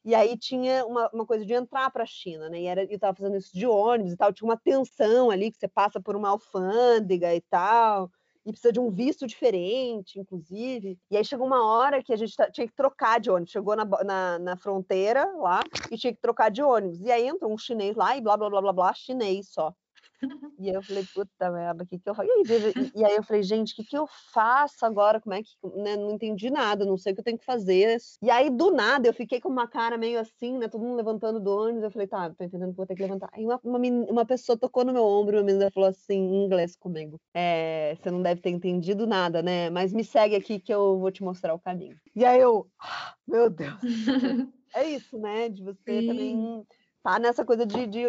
E aí tinha uma, uma coisa de entrar para a China, né? E era, eu estava fazendo isso de ônibus e tal, tinha uma tensão ali que você passa por uma alfândega e tal e precisa de um visto diferente, inclusive. E aí chegou uma hora que a gente tinha que trocar de ônibus. Chegou na, na, na, fronteira lá e tinha que trocar de ônibus. E aí entrou um chinês lá e blá, blá, blá, blá, blá, chinês só. E aí eu falei, puta merda, o que que eu faço? E, e, aí eu falei, gente, o que que eu faço agora? Como é que, né, não entendi nada, não sei o que eu tenho que fazer. E aí, do nada, eu fiquei com uma cara meio assim, né, todo mundo levantando do ônibus, eu falei, tá, tô entendendo que vou ter que levantar. Aí uma, uma, uma pessoa tocou no meu ombro, uma menina falou assim, em inglês comigo, é, você não deve ter entendido nada, né, mas me segue aqui que eu vou te mostrar o caminho. E aí eu, ah, meu Deus. [laughs] é isso, né, de você Sim. também tá nessa coisa de, de,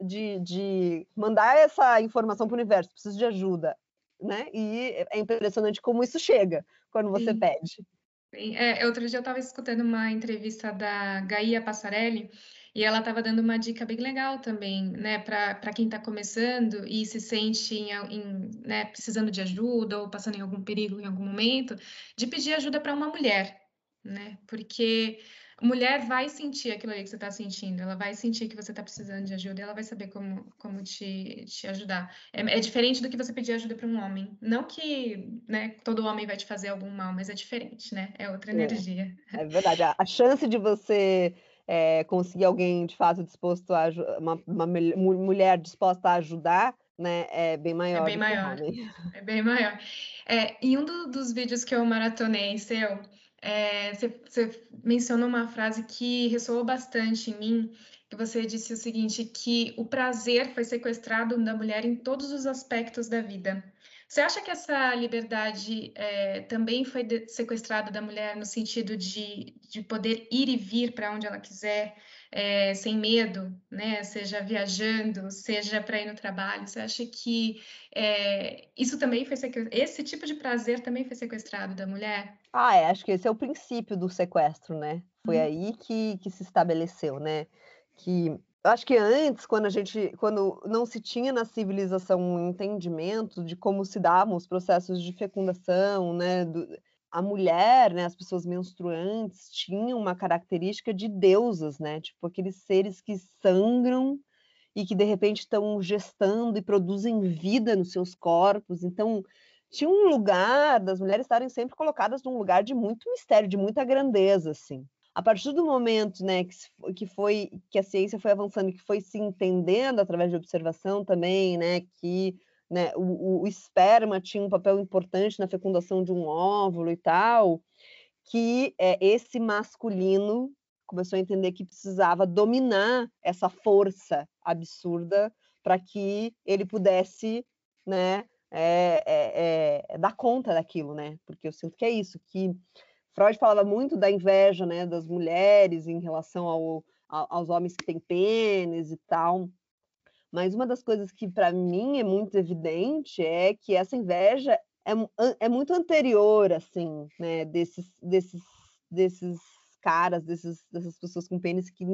de, de mandar essa informação para o universo, preciso de ajuda, né? E é impressionante como isso chega quando você Sim. pede. É, outro dia eu estava escutando uma entrevista da Gaia Passarelli E ela estava dando uma dica bem legal também, né, para quem está começando e se sente em, em, né, precisando de ajuda ou passando em algum perigo em algum momento, de pedir ajuda para uma mulher, né? Porque mulher vai sentir aquilo ali que você está sentindo, ela vai sentir que você está precisando de ajuda, e ela vai saber como, como te, te ajudar. É, é diferente do que você pedir ajuda para um homem. Não que né, todo homem vai te fazer algum mal, mas é diferente, né? É outra é, energia. É verdade. A, a chance de você é, conseguir alguém de fato disposto a uma, uma mulher disposta a ajudar, né, é bem maior. É bem maior. É bem maior. É, em um do, dos vídeos que eu maratonei seu, é, você, você mencionou uma frase que ressoou bastante em mim, que você disse o seguinte, que o prazer foi sequestrado da mulher em todos os aspectos da vida. Você acha que essa liberdade é, também foi sequestrada da mulher no sentido de, de poder ir e vir para onde ela quiser, é, sem medo, né? Seja viajando, seja para ir no trabalho. Você acha que é, isso também foi esse tipo de prazer também foi sequestrado da mulher? Ah, é, acho que esse é o princípio do sequestro, né? Foi hum. aí que, que se estabeleceu, né? Que acho que antes, quando a gente, quando não se tinha na civilização um entendimento de como se davam os processos de fecundação, né? Do, a mulher, né, as pessoas menstruantes tinham uma característica de deusas, né? Tipo aqueles seres que sangram e que de repente estão gestando e produzem vida nos seus corpos. Então, tinha um lugar das mulheres estarem sempre colocadas num lugar de muito mistério, de muita grandeza, assim. A partir do momento, né, que, que foi que a ciência foi avançando, que foi se entendendo através de observação também, né, que né, o, o, esperma tinha um papel importante na fecundação de um óvulo e tal, que é, esse masculino começou a entender que precisava dominar essa força absurda para que ele pudesse, né, é, é, é, dar conta daquilo, né? Porque eu sinto que é isso, que Freud falava muito da inveja, né, das mulheres em relação ao, aos homens que têm pênis e tal. Mas uma das coisas que para mim é muito evidente é que essa inveja é, é muito anterior, assim, né, desses, desses, desses caras, desses, dessas pessoas com pênis que,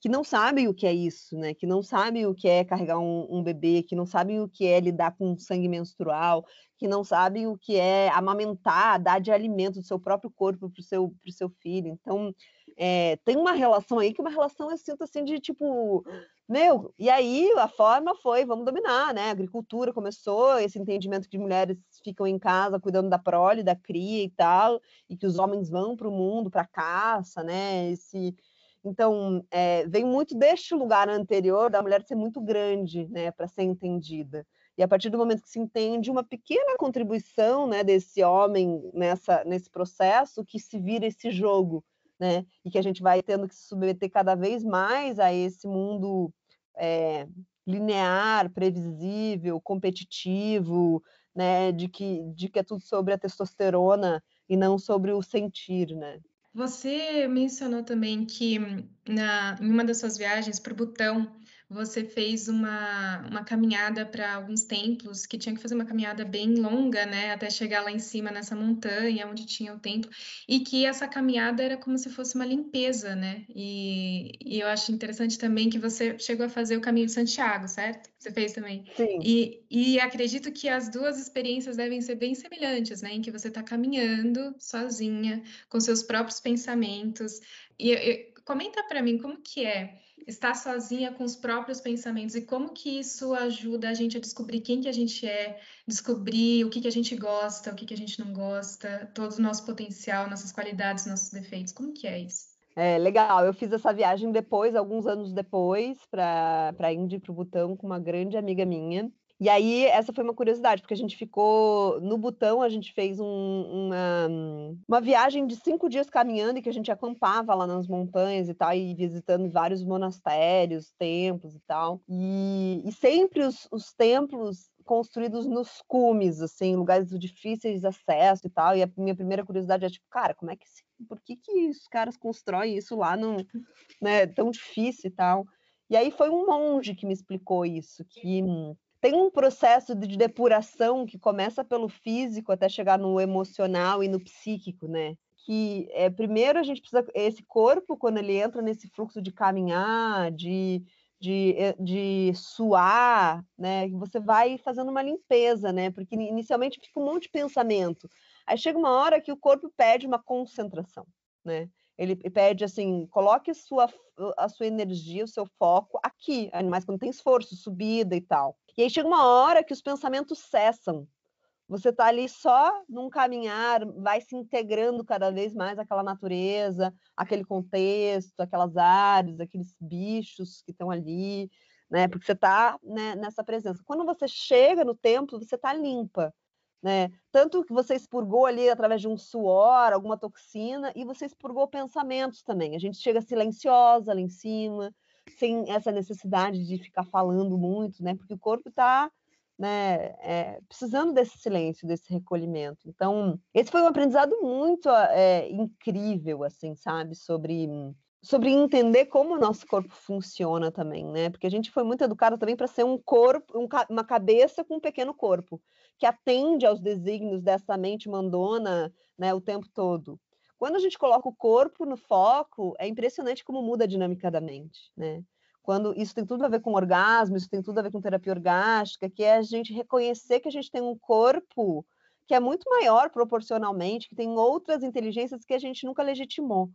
que não sabem o que é isso, né, que não sabem o que é carregar um, um bebê, que não sabem o que é lidar com sangue menstrual, que não sabem o que é amamentar, dar de alimento do seu próprio corpo para o seu, seu filho. Então, é, tem uma relação aí que uma relação, eu sinto assim, de tipo, meu, e aí a forma foi, vamos dominar, né? A agricultura começou, esse entendimento que mulheres ficam em casa cuidando da prole, da cria e tal, e que os homens vão para o mundo, para caça, né? Esse, então, é, vem muito deste lugar anterior da mulher ser muito grande, né, para ser entendida. E a partir do momento que se entende uma pequena contribuição, né, desse homem nessa nesse processo, que se vira esse jogo, né, e que a gente vai tendo que se submeter cada vez mais a esse mundo é, linear, previsível, competitivo, né, de que, de que é tudo sobre a testosterona e não sobre o sentir, né? Você mencionou também que na, em uma das suas viagens para o Butão, você fez uma, uma caminhada para alguns templos, que tinha que fazer uma caminhada bem longa, né, até chegar lá em cima nessa montanha onde tinha o templo, e que essa caminhada era como se fosse uma limpeza, né? E, e eu acho interessante também que você chegou a fazer o caminho de Santiago, certo? Você fez também. Sim. E, e acredito que as duas experiências devem ser bem semelhantes, né? Em que você está caminhando sozinha, com seus próprios pensamentos. E, e comenta para mim como que é estar sozinha com os próprios pensamentos e como que isso ajuda a gente a descobrir quem que a gente é, descobrir o que que a gente gosta, o que que a gente não gosta, todo o nosso potencial, nossas qualidades, nossos defeitos. Como que é isso? É legal, eu fiz essa viagem depois, alguns anos depois, para a Índia e para o Butão com uma grande amiga minha. E aí, essa foi uma curiosidade, porque a gente ficou no Butão, a gente fez um, uma, uma viagem de cinco dias caminhando e que a gente acampava lá nas montanhas e tal, e visitando vários monastérios, templos e tal. E, e sempre os, os templos construídos nos cumes, assim, lugares difíceis de acesso e tal. E a minha primeira curiosidade é tipo, cara, como é que por que, que os caras constroem isso lá no, né, tão difícil e tal? E aí foi um monge que me explicou isso, que tem um processo de depuração que começa pelo físico até chegar no emocional e no psíquico, né? que é, primeiro a gente precisa esse corpo quando ele entra nesse fluxo de caminhar, de de, eh, de suar, né? Você vai fazendo uma limpeza, né? Porque inicialmente fica um monte de pensamento. Aí chega uma hora que o corpo pede uma concentração, né? Ele pede assim, coloque a sua, a sua energia, o seu foco aqui, mais quando tem esforço, subida e tal. E aí chega uma hora que os pensamentos cessam, você está ali só num caminhar, vai se integrando cada vez mais aquela natureza, aquele contexto, aquelas árvores, aqueles bichos que estão ali, né? Porque você está né, nessa presença. Quando você chega no templo, você está limpa, né? Tanto que você expurgou ali através de um suor, alguma toxina, e você expurgou pensamentos também. A gente chega silenciosa lá em cima, sem essa necessidade de ficar falando muito, né? Porque o corpo está né, é, precisando desse silêncio, desse recolhimento. Então, esse foi um aprendizado muito é, incrível, assim, sabe, sobre sobre entender como o nosso corpo funciona também, né? Porque a gente foi muito educado também para ser um corpo, um, uma cabeça com um pequeno corpo, que atende aos desígnios dessa mente mandona, né, o tempo todo. Quando a gente coloca o corpo no foco, é impressionante como muda a dinâmica da mente, né? quando isso tem tudo a ver com orgasmo, isso tem tudo a ver com terapia orgástica, que é a gente reconhecer que a gente tem um corpo que é muito maior proporcionalmente, que tem outras inteligências que a gente nunca legitimou.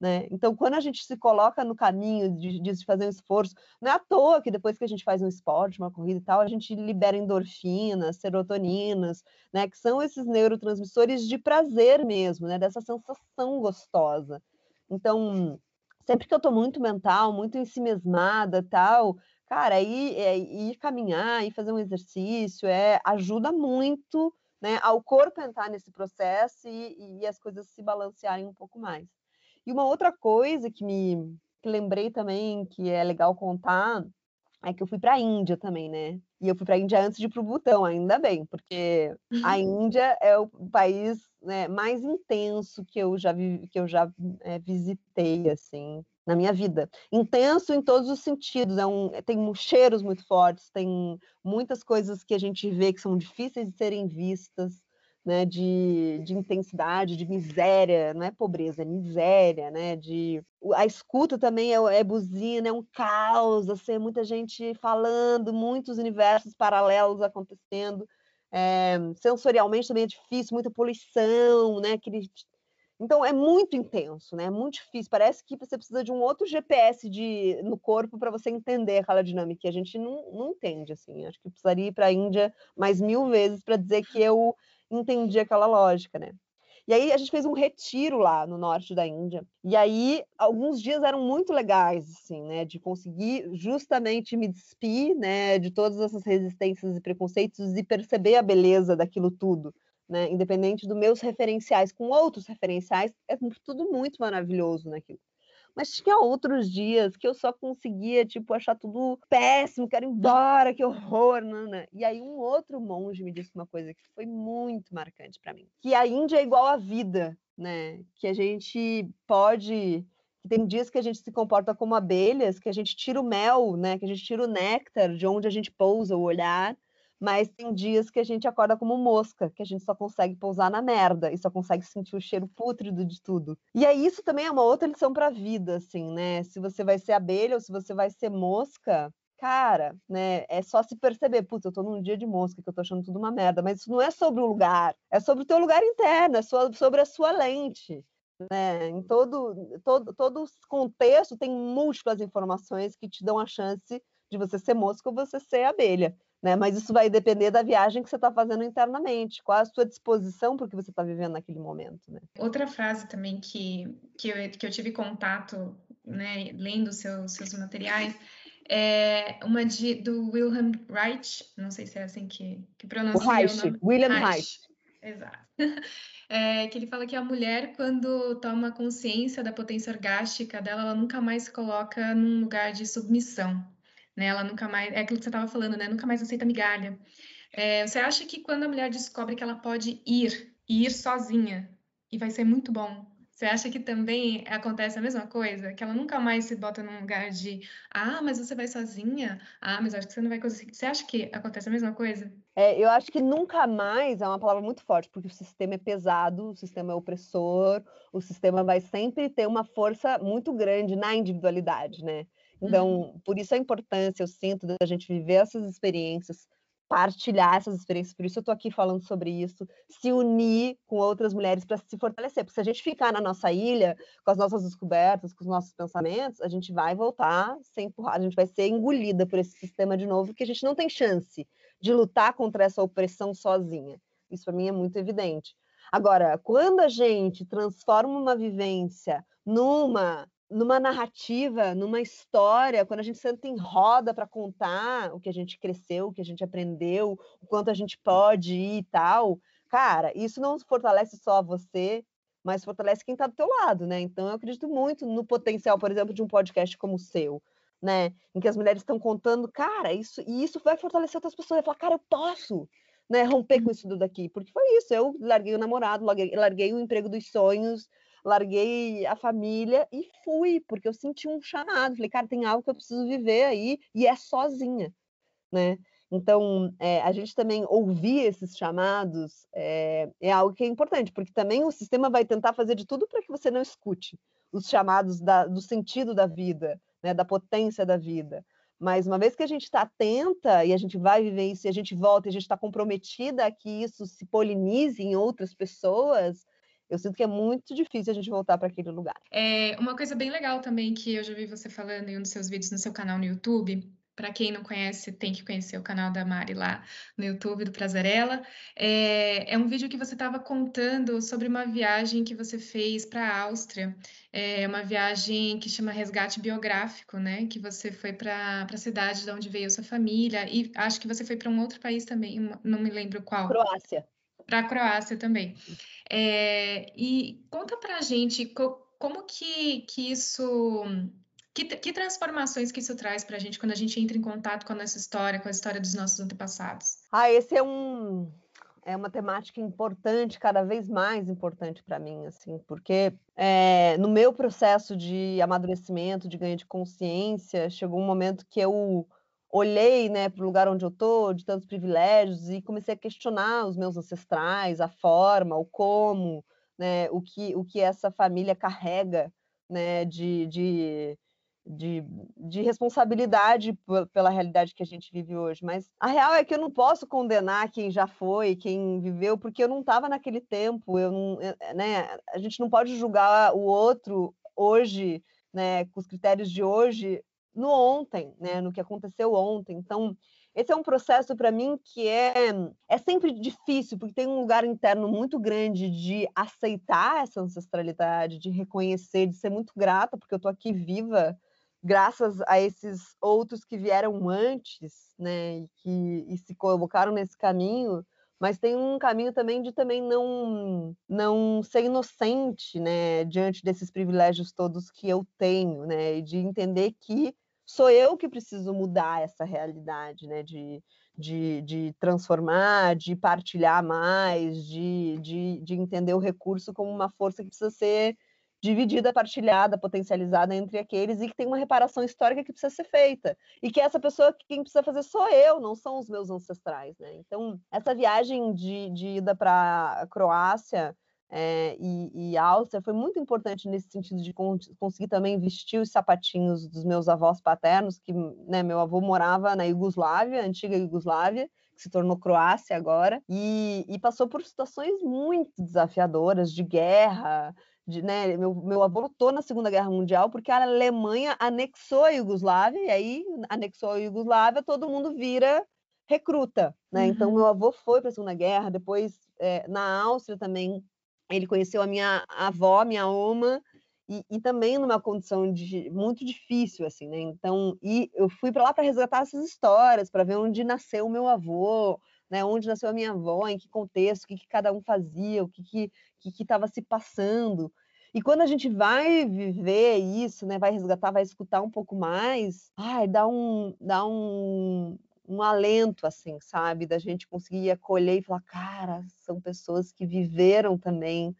Né? Então, quando a gente se coloca no caminho de, de, fazer um esforço, não é à toa que depois que a gente faz um esporte, uma corrida e tal, a gente libera endorfinas, serotoninas, né? que são esses neurotransmissores de prazer mesmo, né? dessa sensação gostosa. Então, sempre que eu tô muito mental, muito ensimesmada tal, cara, ir, é, ir caminhar, ir fazer um exercício, é, ajuda muito né, ao corpo entrar nesse processo e, e as coisas se balancearem um pouco mais. E uma outra coisa que me que lembrei também que é legal contar é que eu fui para a Índia também, né? E eu fui para a Índia antes de ir para o Butão, ainda bem, porque a. [laughs] Índia é o país né, mais intenso que eu já vi, que eu já é, visitei assim na minha vida. Intenso em todos os sentidos, é um, tem cheiros muito fortes, tem muitas coisas que a gente vê que são difíceis de serem vistas, né, de, de intensidade, de miséria, não é pobreza, é miséria, né, de a escuta também é, é buzina, é um caos, assim, é muita gente falando, muitos universos paralelos acontecendo, é, sensorialmente também é difícil, muita poluição, né, aquele então é muito intenso, né? É muito difícil. Parece que você precisa de um outro GPS de, no corpo para você entender aquela dinâmica. E a gente não, não entende, assim. Acho que precisaria ir para a Índia mais mil vezes para dizer que eu entendi aquela lógica, né? E aí a gente fez um retiro lá no norte da Índia. E aí alguns dias eram muito legais, assim, né? De conseguir justamente me despir, né? De todas essas resistências e preconceitos e perceber a beleza daquilo tudo né? Independente dos meus referenciais com outros referenciais, é tudo muito maravilhoso naquilo. Mas tinha outros dias que eu só conseguia, tipo, achar tudo péssimo, quero ir embora, que horror, Nana. E aí um outro monge me disse uma coisa que foi muito marcante para mim, que a Índia é igual à vida, né? Que a gente pode tem dias que a gente se comporta como abelhas, que a gente tira o mel, né? Que a gente tira o néctar de onde a gente pousa o olhar, mas tem dias que a gente acorda como mosca, que a gente só consegue pousar na merda e só consegue sentir o cheiro pútrido de tudo. E aí isso também é uma outra lição para a vida, assim, né? Se você vai ser abelha ou se você vai ser mosca, cara, né? É só se perceber, putz, eu tô num dia de mosca que eu tô achando tudo uma merda, mas isso não é sobre o lugar, é sobre o teu lugar interno, é sobre a sua lente. Né? Em todo, todo, todo contexto tem múltiplas informações que te dão a chance de você ser mosca ou você ser abelha né? Mas isso vai depender da viagem que você está fazendo internamente, qual a sua disposição para o que você está vivendo naquele momento, né? Outra frase também que, que, eu, que eu tive contato, né, lendo seus, seus materiais, é uma de, do Wilhelm Reich, não sei se é assim que, que pronuncia o, Reich, o nome. William Reich. Reich. Exato. [laughs] É, que ele fala que a mulher, quando toma consciência da potência orgástica dela, ela nunca mais se coloca num lugar de submissão né? Ela nunca mais, é aquilo que você estava falando, né? Nunca mais aceita migalha. É, você acha que quando a mulher descobre que ela pode ir, e ir sozinha, e vai ser muito bom, Você acha que também acontece a mesma coisa? Que ela nunca mais se bota num lugar de, ah, mas você vai sozinha? Ah, mas acho que você não vai conseguir. Você acha que acontece a mesma coisa? É, eu acho que nunca mais é uma palavra muito forte, porque o sistema é pesado, o sistema é opressor, o sistema vai sempre ter uma força muito grande na individualidade, né? Então, uhum. por isso a importância, eu sinto, da gente viver essas experiências, partilhar essas experiências, por isso eu estou aqui falando sobre isso, se unir com outras mulheres para se fortalecer, porque se a gente ficar na nossa ilha, com as nossas descobertas, com os nossos pensamentos, a gente vai voltar sem empurrar, a gente vai ser engolida por esse sistema de novo, que a gente não tem chance de lutar contra essa opressão sozinha. Isso para mim é muito evidente. Agora, quando a gente transforma uma vivência numa numa narrativa, numa história, quando a gente senta em roda para contar o que a gente cresceu, o que a gente aprendeu, o quanto a gente pode ir e tal, cara, isso não fortalece só você, mas fortalece quem está do teu lado, né? Então eu acredito muito no potencial, por exemplo, de um podcast como o seu, né? Em que as mulheres estão contando, cara, isso e isso vai fortalecer outras pessoas, vai falar, cara, eu posso, né, romper com isso tudo daqui, porque foi isso, eu larguei o namorado, larguei, larguei o emprego dos sonhos, larguei a família e fui, porque eu senti um chamado. Falei, cara, tem algo que eu preciso viver aí e é sozinha, né? Então, é, a gente também ouvir esses chamados é, é, algo que é importante, porque também o sistema vai tentar fazer de tudo para que você não escute os chamados da, do sentido da vida, né, da potência da vida. Mas uma vez que a gente está atenta e a gente vai viver isso e a gente volta e a gente está comprometida a que isso se polinize em outras pessoas, eu sinto que é muito difícil a gente voltar para aquele lugar. É uma coisa bem legal também que eu já vi você falando em um dos seus vídeos no seu canal no YouTube. Para quem não conhece, tem que conhecer o canal da Mari lá no YouTube do Prazerela. É, é um vídeo que você estava contando sobre uma viagem que você fez para a Áustria. É uma viagem que chama Resgate Biográfico, né? Que você foi para a cidade de onde veio sua família e acho que você foi para um outro país também, não me lembro qual. Croácia. Para a Croácia também. É, e conta para a gente co como que, que isso. Que, que transformações que isso traz para a gente quando a gente entra em contato com a nossa história, com a história dos nossos antepassados? Ah, esse é um é uma temática importante, cada vez mais importante para mim, assim, porque é, no meu processo de amadurecimento, de ganho de consciência, chegou um momento que eu olhei, né, para o lugar onde eu tô, de tantos privilégios, e comecei a questionar os meus ancestrais, a forma, o como, né, o que, o que essa família carrega, né, de, de, de, de responsabilidade pela realidade que a gente vive hoje. Mas a real é que eu não posso condenar quem já foi, quem viveu, porque eu não estava naquele tempo, eu não, né, a gente não pode julgar o outro hoje, né, com os critérios de hoje, no ontem, né, no que aconteceu ontem. Então, esse é um processo para mim que é, é sempre difícil, porque tem um lugar interno muito grande de aceitar essa ancestralidade, de reconhecer, de ser muito grata, porque eu estou aqui viva graças a esses outros que vieram antes, né, e que e se colocaram nesse caminho, mas tem um caminho também de também não não ser inocente, né, diante desses privilégios todos que eu tenho, né, e de entender que sou eu que preciso mudar essa realidade, né? De, de, de transformar, de partilhar mais, de, de, de entender o recurso como uma força que precisa ser dividida, partilhada, potencializada entre aqueles e que tem uma reparação histórica que precisa ser feita. E que essa pessoa, quem precisa fazer sou eu, não são os meus ancestrais, né? Então, essa viagem de, de ida para a Croácia é, e, e Áustria foi muito importante nesse sentido de conseguir também vestir os sapatinhos dos meus avós paternos, que né, meu avô morava na Iugoslávia, antiga Iugoslávia, que se tornou Croácia agora, e, e passou por situações muito desafiadoras de guerra, de, né, meu, meu avô lutou na Segunda Guerra Mundial porque a Alemanha anexou a Iugoslávia, e aí anexou a Iugoslávia, todo mundo vira recruta, né? Então, uhum. Então meu avô foi para a Segunda Guerra, depois é, na Áustria também ele conheceu a minha avó, minha oma, e, e, também numa condição de, muito difícil, assim, né? Então, e eu fui para lá para resgatar essas histórias, para ver onde nasceu o meu avô, né? Onde nasceu a minha avó, em que contexto, o que, que cada um fazia, o que que estava se passando. E quando a gente vai viver isso, né? Vai resgatar, vai escutar um pouco mais, ai, dá um, dá um, um alento, assim, sabe? Da gente conseguir acolher e falar, cara, são pessoas que viveram também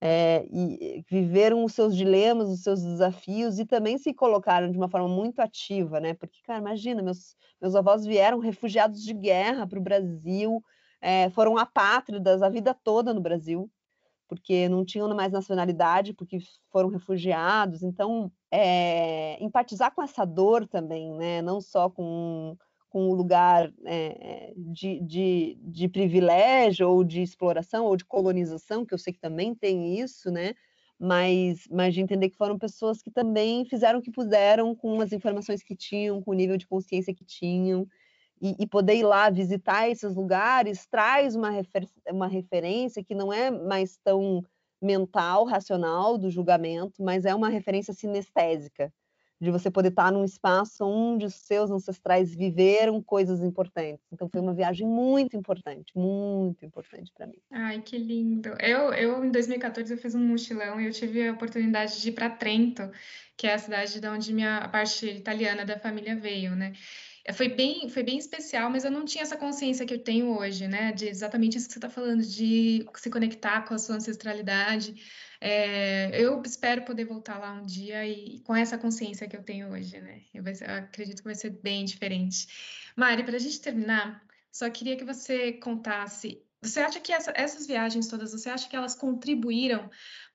é, e viveram os seus dilemas, os seus desafios e também se colocaram de uma forma muito ativa, né? Porque, cara, imagina, meus, meus avós vieram refugiados de guerra para o Brasil, é, foram apátridas a vida toda no Brasil, porque não tinham mais nacionalidade, porque foram refugiados. Então, é, empatizar com essa dor também, né? Não só com com o lugar é, de, de, de, privilégio ou de exploração ou de colonização, que eu sei que também tem isso, né? Mas, mas de entender que foram pessoas que também fizeram o que puderam com as informações que tinham, com o nível de consciência que tinham, e, e poder ir lá visitar esses lugares traz uma, refer uma referência que não é mais tão mental, racional do julgamento, mas é uma referência sinestésica, de você poder estar num espaço onde os seus ancestrais viveram coisas importantes. Então foi uma viagem muito importante, muito importante para mim. Ai, que lindo. Eu, eu em 2014 eu fiz um mochilão e eu tive a oportunidade de ir para Trento, que é a cidade de onde minha a parte italiana da família veio, né? Foi bem, foi bem especial, mas eu não tinha essa consciência que eu tenho hoje, né? De exatamente isso que você está falando, de se conectar com a sua ancestralidade. É, eu espero poder voltar lá um dia e com essa consciência que eu tenho hoje, né? Eu, eu acredito que vai ser bem diferente. Mari, para a gente terminar, só queria que você contasse. Você acha que essa, essas viagens todas, você acha que elas contribuíram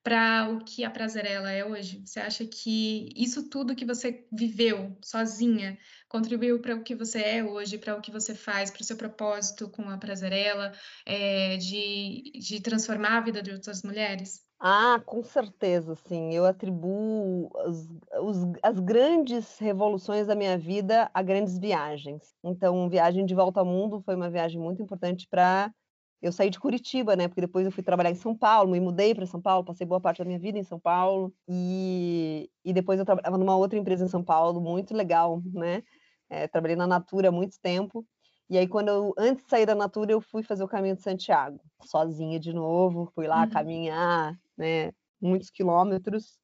para o que a Prazerela é hoje? Você acha que isso tudo que você viveu sozinha contribuiu para o que você é hoje, para o que você faz, para o seu propósito com a Prazerela, é, de, de transformar a vida de outras mulheres? Ah, com certeza, sim. Eu atribuo as, os, as grandes revoluções da minha vida a grandes viagens. Então, viagem de volta ao mundo foi uma viagem muito importante para eu sair de Curitiba, né? Porque depois eu fui trabalhar em São Paulo, me mudei para São Paulo, passei boa parte da minha vida em São Paulo e, e depois eu trabalhava numa outra empresa em São Paulo, muito legal, né? É, trabalhei na Natura há muito tempo e aí, quando eu, antes de sair da Natura, eu fui fazer o caminho de Santiago, sozinha de novo, fui lá uhum. caminhar, né, muitos quilômetros.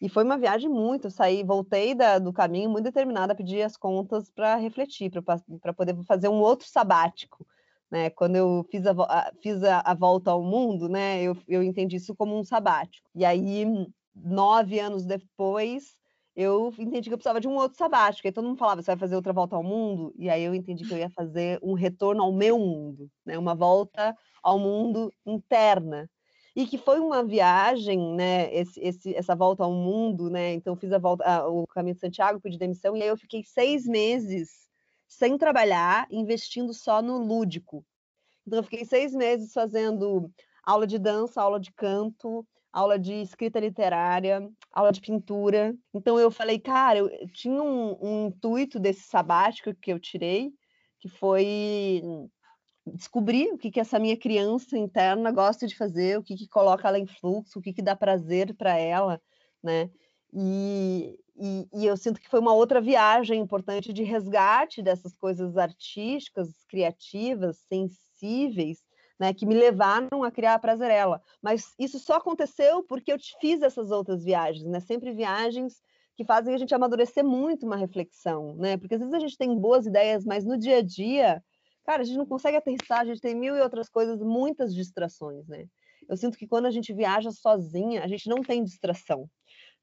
E foi uma viagem muito, eu saí, voltei da, do caminho muito determinada a pedir as contas para refletir, para poder fazer um outro sabático. Né? Quando eu fiz, a, fiz a, a, volta ao mundo, né, eu, eu entendi isso como um sabático. E aí, nove anos depois, eu entendi que eu precisava de um outro sabático. Aí todo mundo falava, você vai fazer outra volta ao mundo? E aí eu entendi que eu ia fazer um retorno ao meu mundo, né? Uma volta ao mundo interna. E que foi uma viagem, né? Esse, esse, essa volta ao mundo, né? Então eu fiz a volta, a, o caminho de Santiago, pedi demissão, e aí eu fiquei seis meses sem trabalhar, investindo só no lúdico. Então eu fiquei seis meses fazendo aula de dança, aula de canto, aula de escrita literária, aula de pintura. Então eu falei, cara, eu tinha um, um intuito desse sabático que eu tirei, que foi descobrir o que, que essa minha criança interna gosta de fazer, o que, que coloca ela em fluxo, o que, que dá prazer para ela, né? E, e, e, eu sinto que foi uma outra viagem importante de resgate dessas coisas artísticas, criativas, sensíveis, né, que me levaram a criar a Prazerela. Mas isso só aconteceu porque eu fiz essas outras viagens, né? Sempre viagens que fazem a gente amadurecer muito uma reflexão, né? Porque às vezes a gente tem boas ideias, mas no dia a dia, cara, a gente não consegue aterrissar, a gente tem mil e outras coisas, muitas distrações, né? Eu sinto que quando a gente viaja sozinha, a gente não tem distração.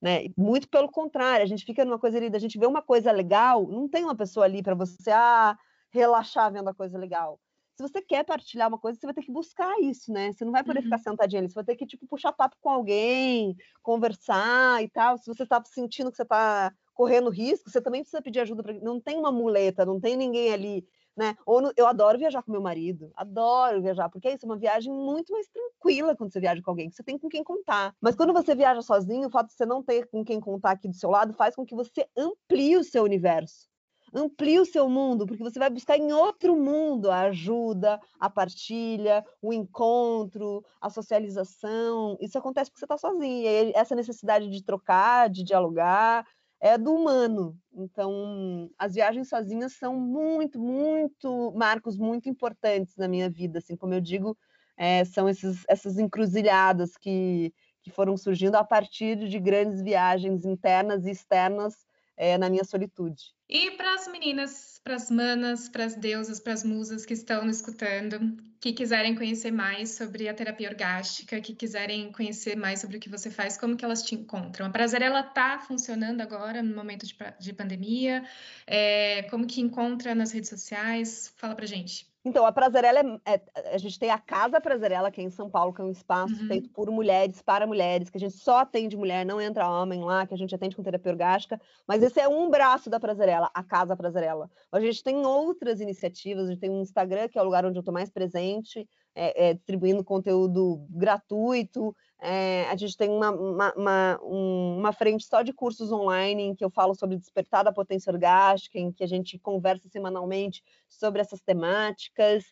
Né? Muito pelo contrário, a gente fica numa coisa ali, a gente vê uma coisa legal, não tem uma pessoa ali para você ah, relaxar vendo a coisa legal se você quer partilhar uma coisa, você vai ter que buscar isso, né? Você não vai poder uhum. ficar sentadinha ali, você vai ter que, tipo, puxar papo com alguém, conversar e tal. Se você está sentindo que você está correndo risco, você também precisa pedir ajuda. Pra... Não tem uma muleta, não tem ninguém ali, né? Ou no... eu adoro viajar com meu marido, adoro viajar, porque é isso, é uma viagem muito mais tranquila quando você viaja com alguém, que você tem com quem contar. Mas quando você viaja sozinho, o fato de você não ter com quem contar aqui do seu lado faz com que você amplie o seu universo amplie o seu mundo, porque você vai buscar em outro mundo a ajuda, a partilha, o encontro, a socialização. Isso acontece porque você está sozinho. E essa necessidade de trocar, de dialogar, é do humano. Então, as viagens sozinhas são muito, muito marcos muito importantes na minha vida. Assim como eu digo, é, são esses, essas encruzilhadas que, que foram surgindo a partir de grandes viagens internas e externas é, na minha solitude. E para as meninas, para as manas, para as deusas, para as musas que estão nos escutando, que quiserem conhecer mais sobre a terapia orgástica, que quiserem conhecer mais sobre o que você faz, como que elas te encontram? A Prazerela está funcionando agora no momento de, de pandemia? É, como que encontra nas redes sociais? Fala para gente. Então, a Prazerela é, é, A gente tem a Casa Prazerela, que é em São Paulo, que é um espaço uhum. feito por mulheres, para mulheres, que a gente só atende mulher, não entra homem lá, que a gente atende com terapia orgástica. Mas esse é um braço da Prazerela, a Casa Prazerela. A gente tem outras iniciativas, a gente tem um Instagram, que é o lugar onde eu estou mais presente, é, é, distribuindo conteúdo gratuito. É, a gente tem uma, uma, uma, uma, frente só de cursos online em que eu falo sobre despertar da potência orgástica, em que a gente conversa semanalmente sobre essas temáticas.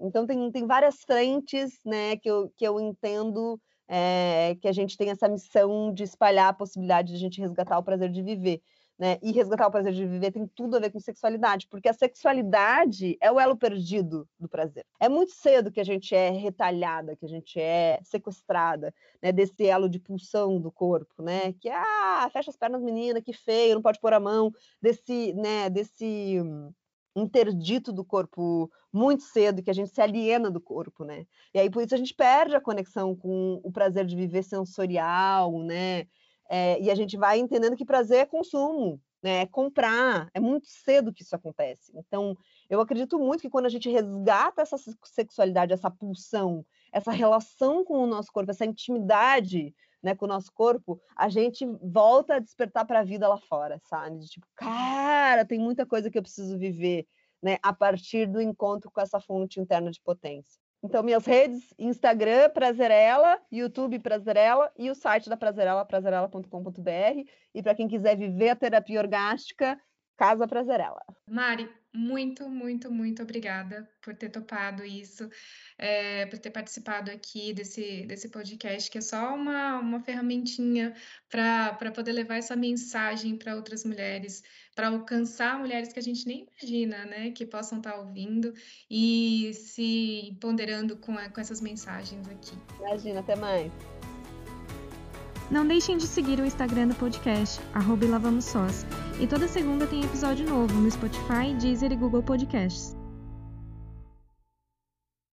Então, tem, tem várias frentes né, que, eu, que eu entendo que a gente tem essa missão de espalhar a possibilidade de a gente resgatar o prazer de viver né? E resgatar o prazer de viver tem tudo a ver com sexualidade, porque a sexualidade é o elo perdido do prazer. É muito cedo que a gente é retalhada, que a gente é sequestrada, né? Desse elo de pulsão do corpo, né? Que ah, fecha as pernas, menina, que feio, não pode pôr a mão, desse, né? Desse interdito do corpo muito cedo, que a gente se aliena do corpo, né? E aí por isso a gente perde a conexão com o prazer de viver sensorial, né? É, e a gente vai entendendo que prazer é consumo, né? É comprar. É muito cedo que isso acontece. Então, eu acredito muito que quando a gente resgata essa sexualidade, essa pulsão, essa relação com o nosso corpo, essa intimidade né, com o nosso corpo, a gente volta a despertar para a vida lá fora, sabe? De tipo, cara, tem muita coisa que eu preciso viver, né, a partir do encontro com essa fonte interna de potência. Então, minhas redes, Instagram, Prazerela, YouTube, Prazerela, e o site da Prazerela, prazerela.com.br. E para quem quiser viver a terapia orgástica, Casa Prazerela. Mari, muito, muito, muito obrigada por ter topado isso, é, por ter participado aqui desse, desse podcast, que é só uma, uma ferramentinha para poder levar essa mensagem para outras mulheres, para alcançar mulheres que a gente nem imagina, né, que possam estar tá ouvindo e se ponderando com, com essas mensagens aqui. Imagina, até mais. Não deixem de seguir o Instagram do podcast, arroba E toda segunda tem episódio novo no Spotify, Deezer e Google Podcasts.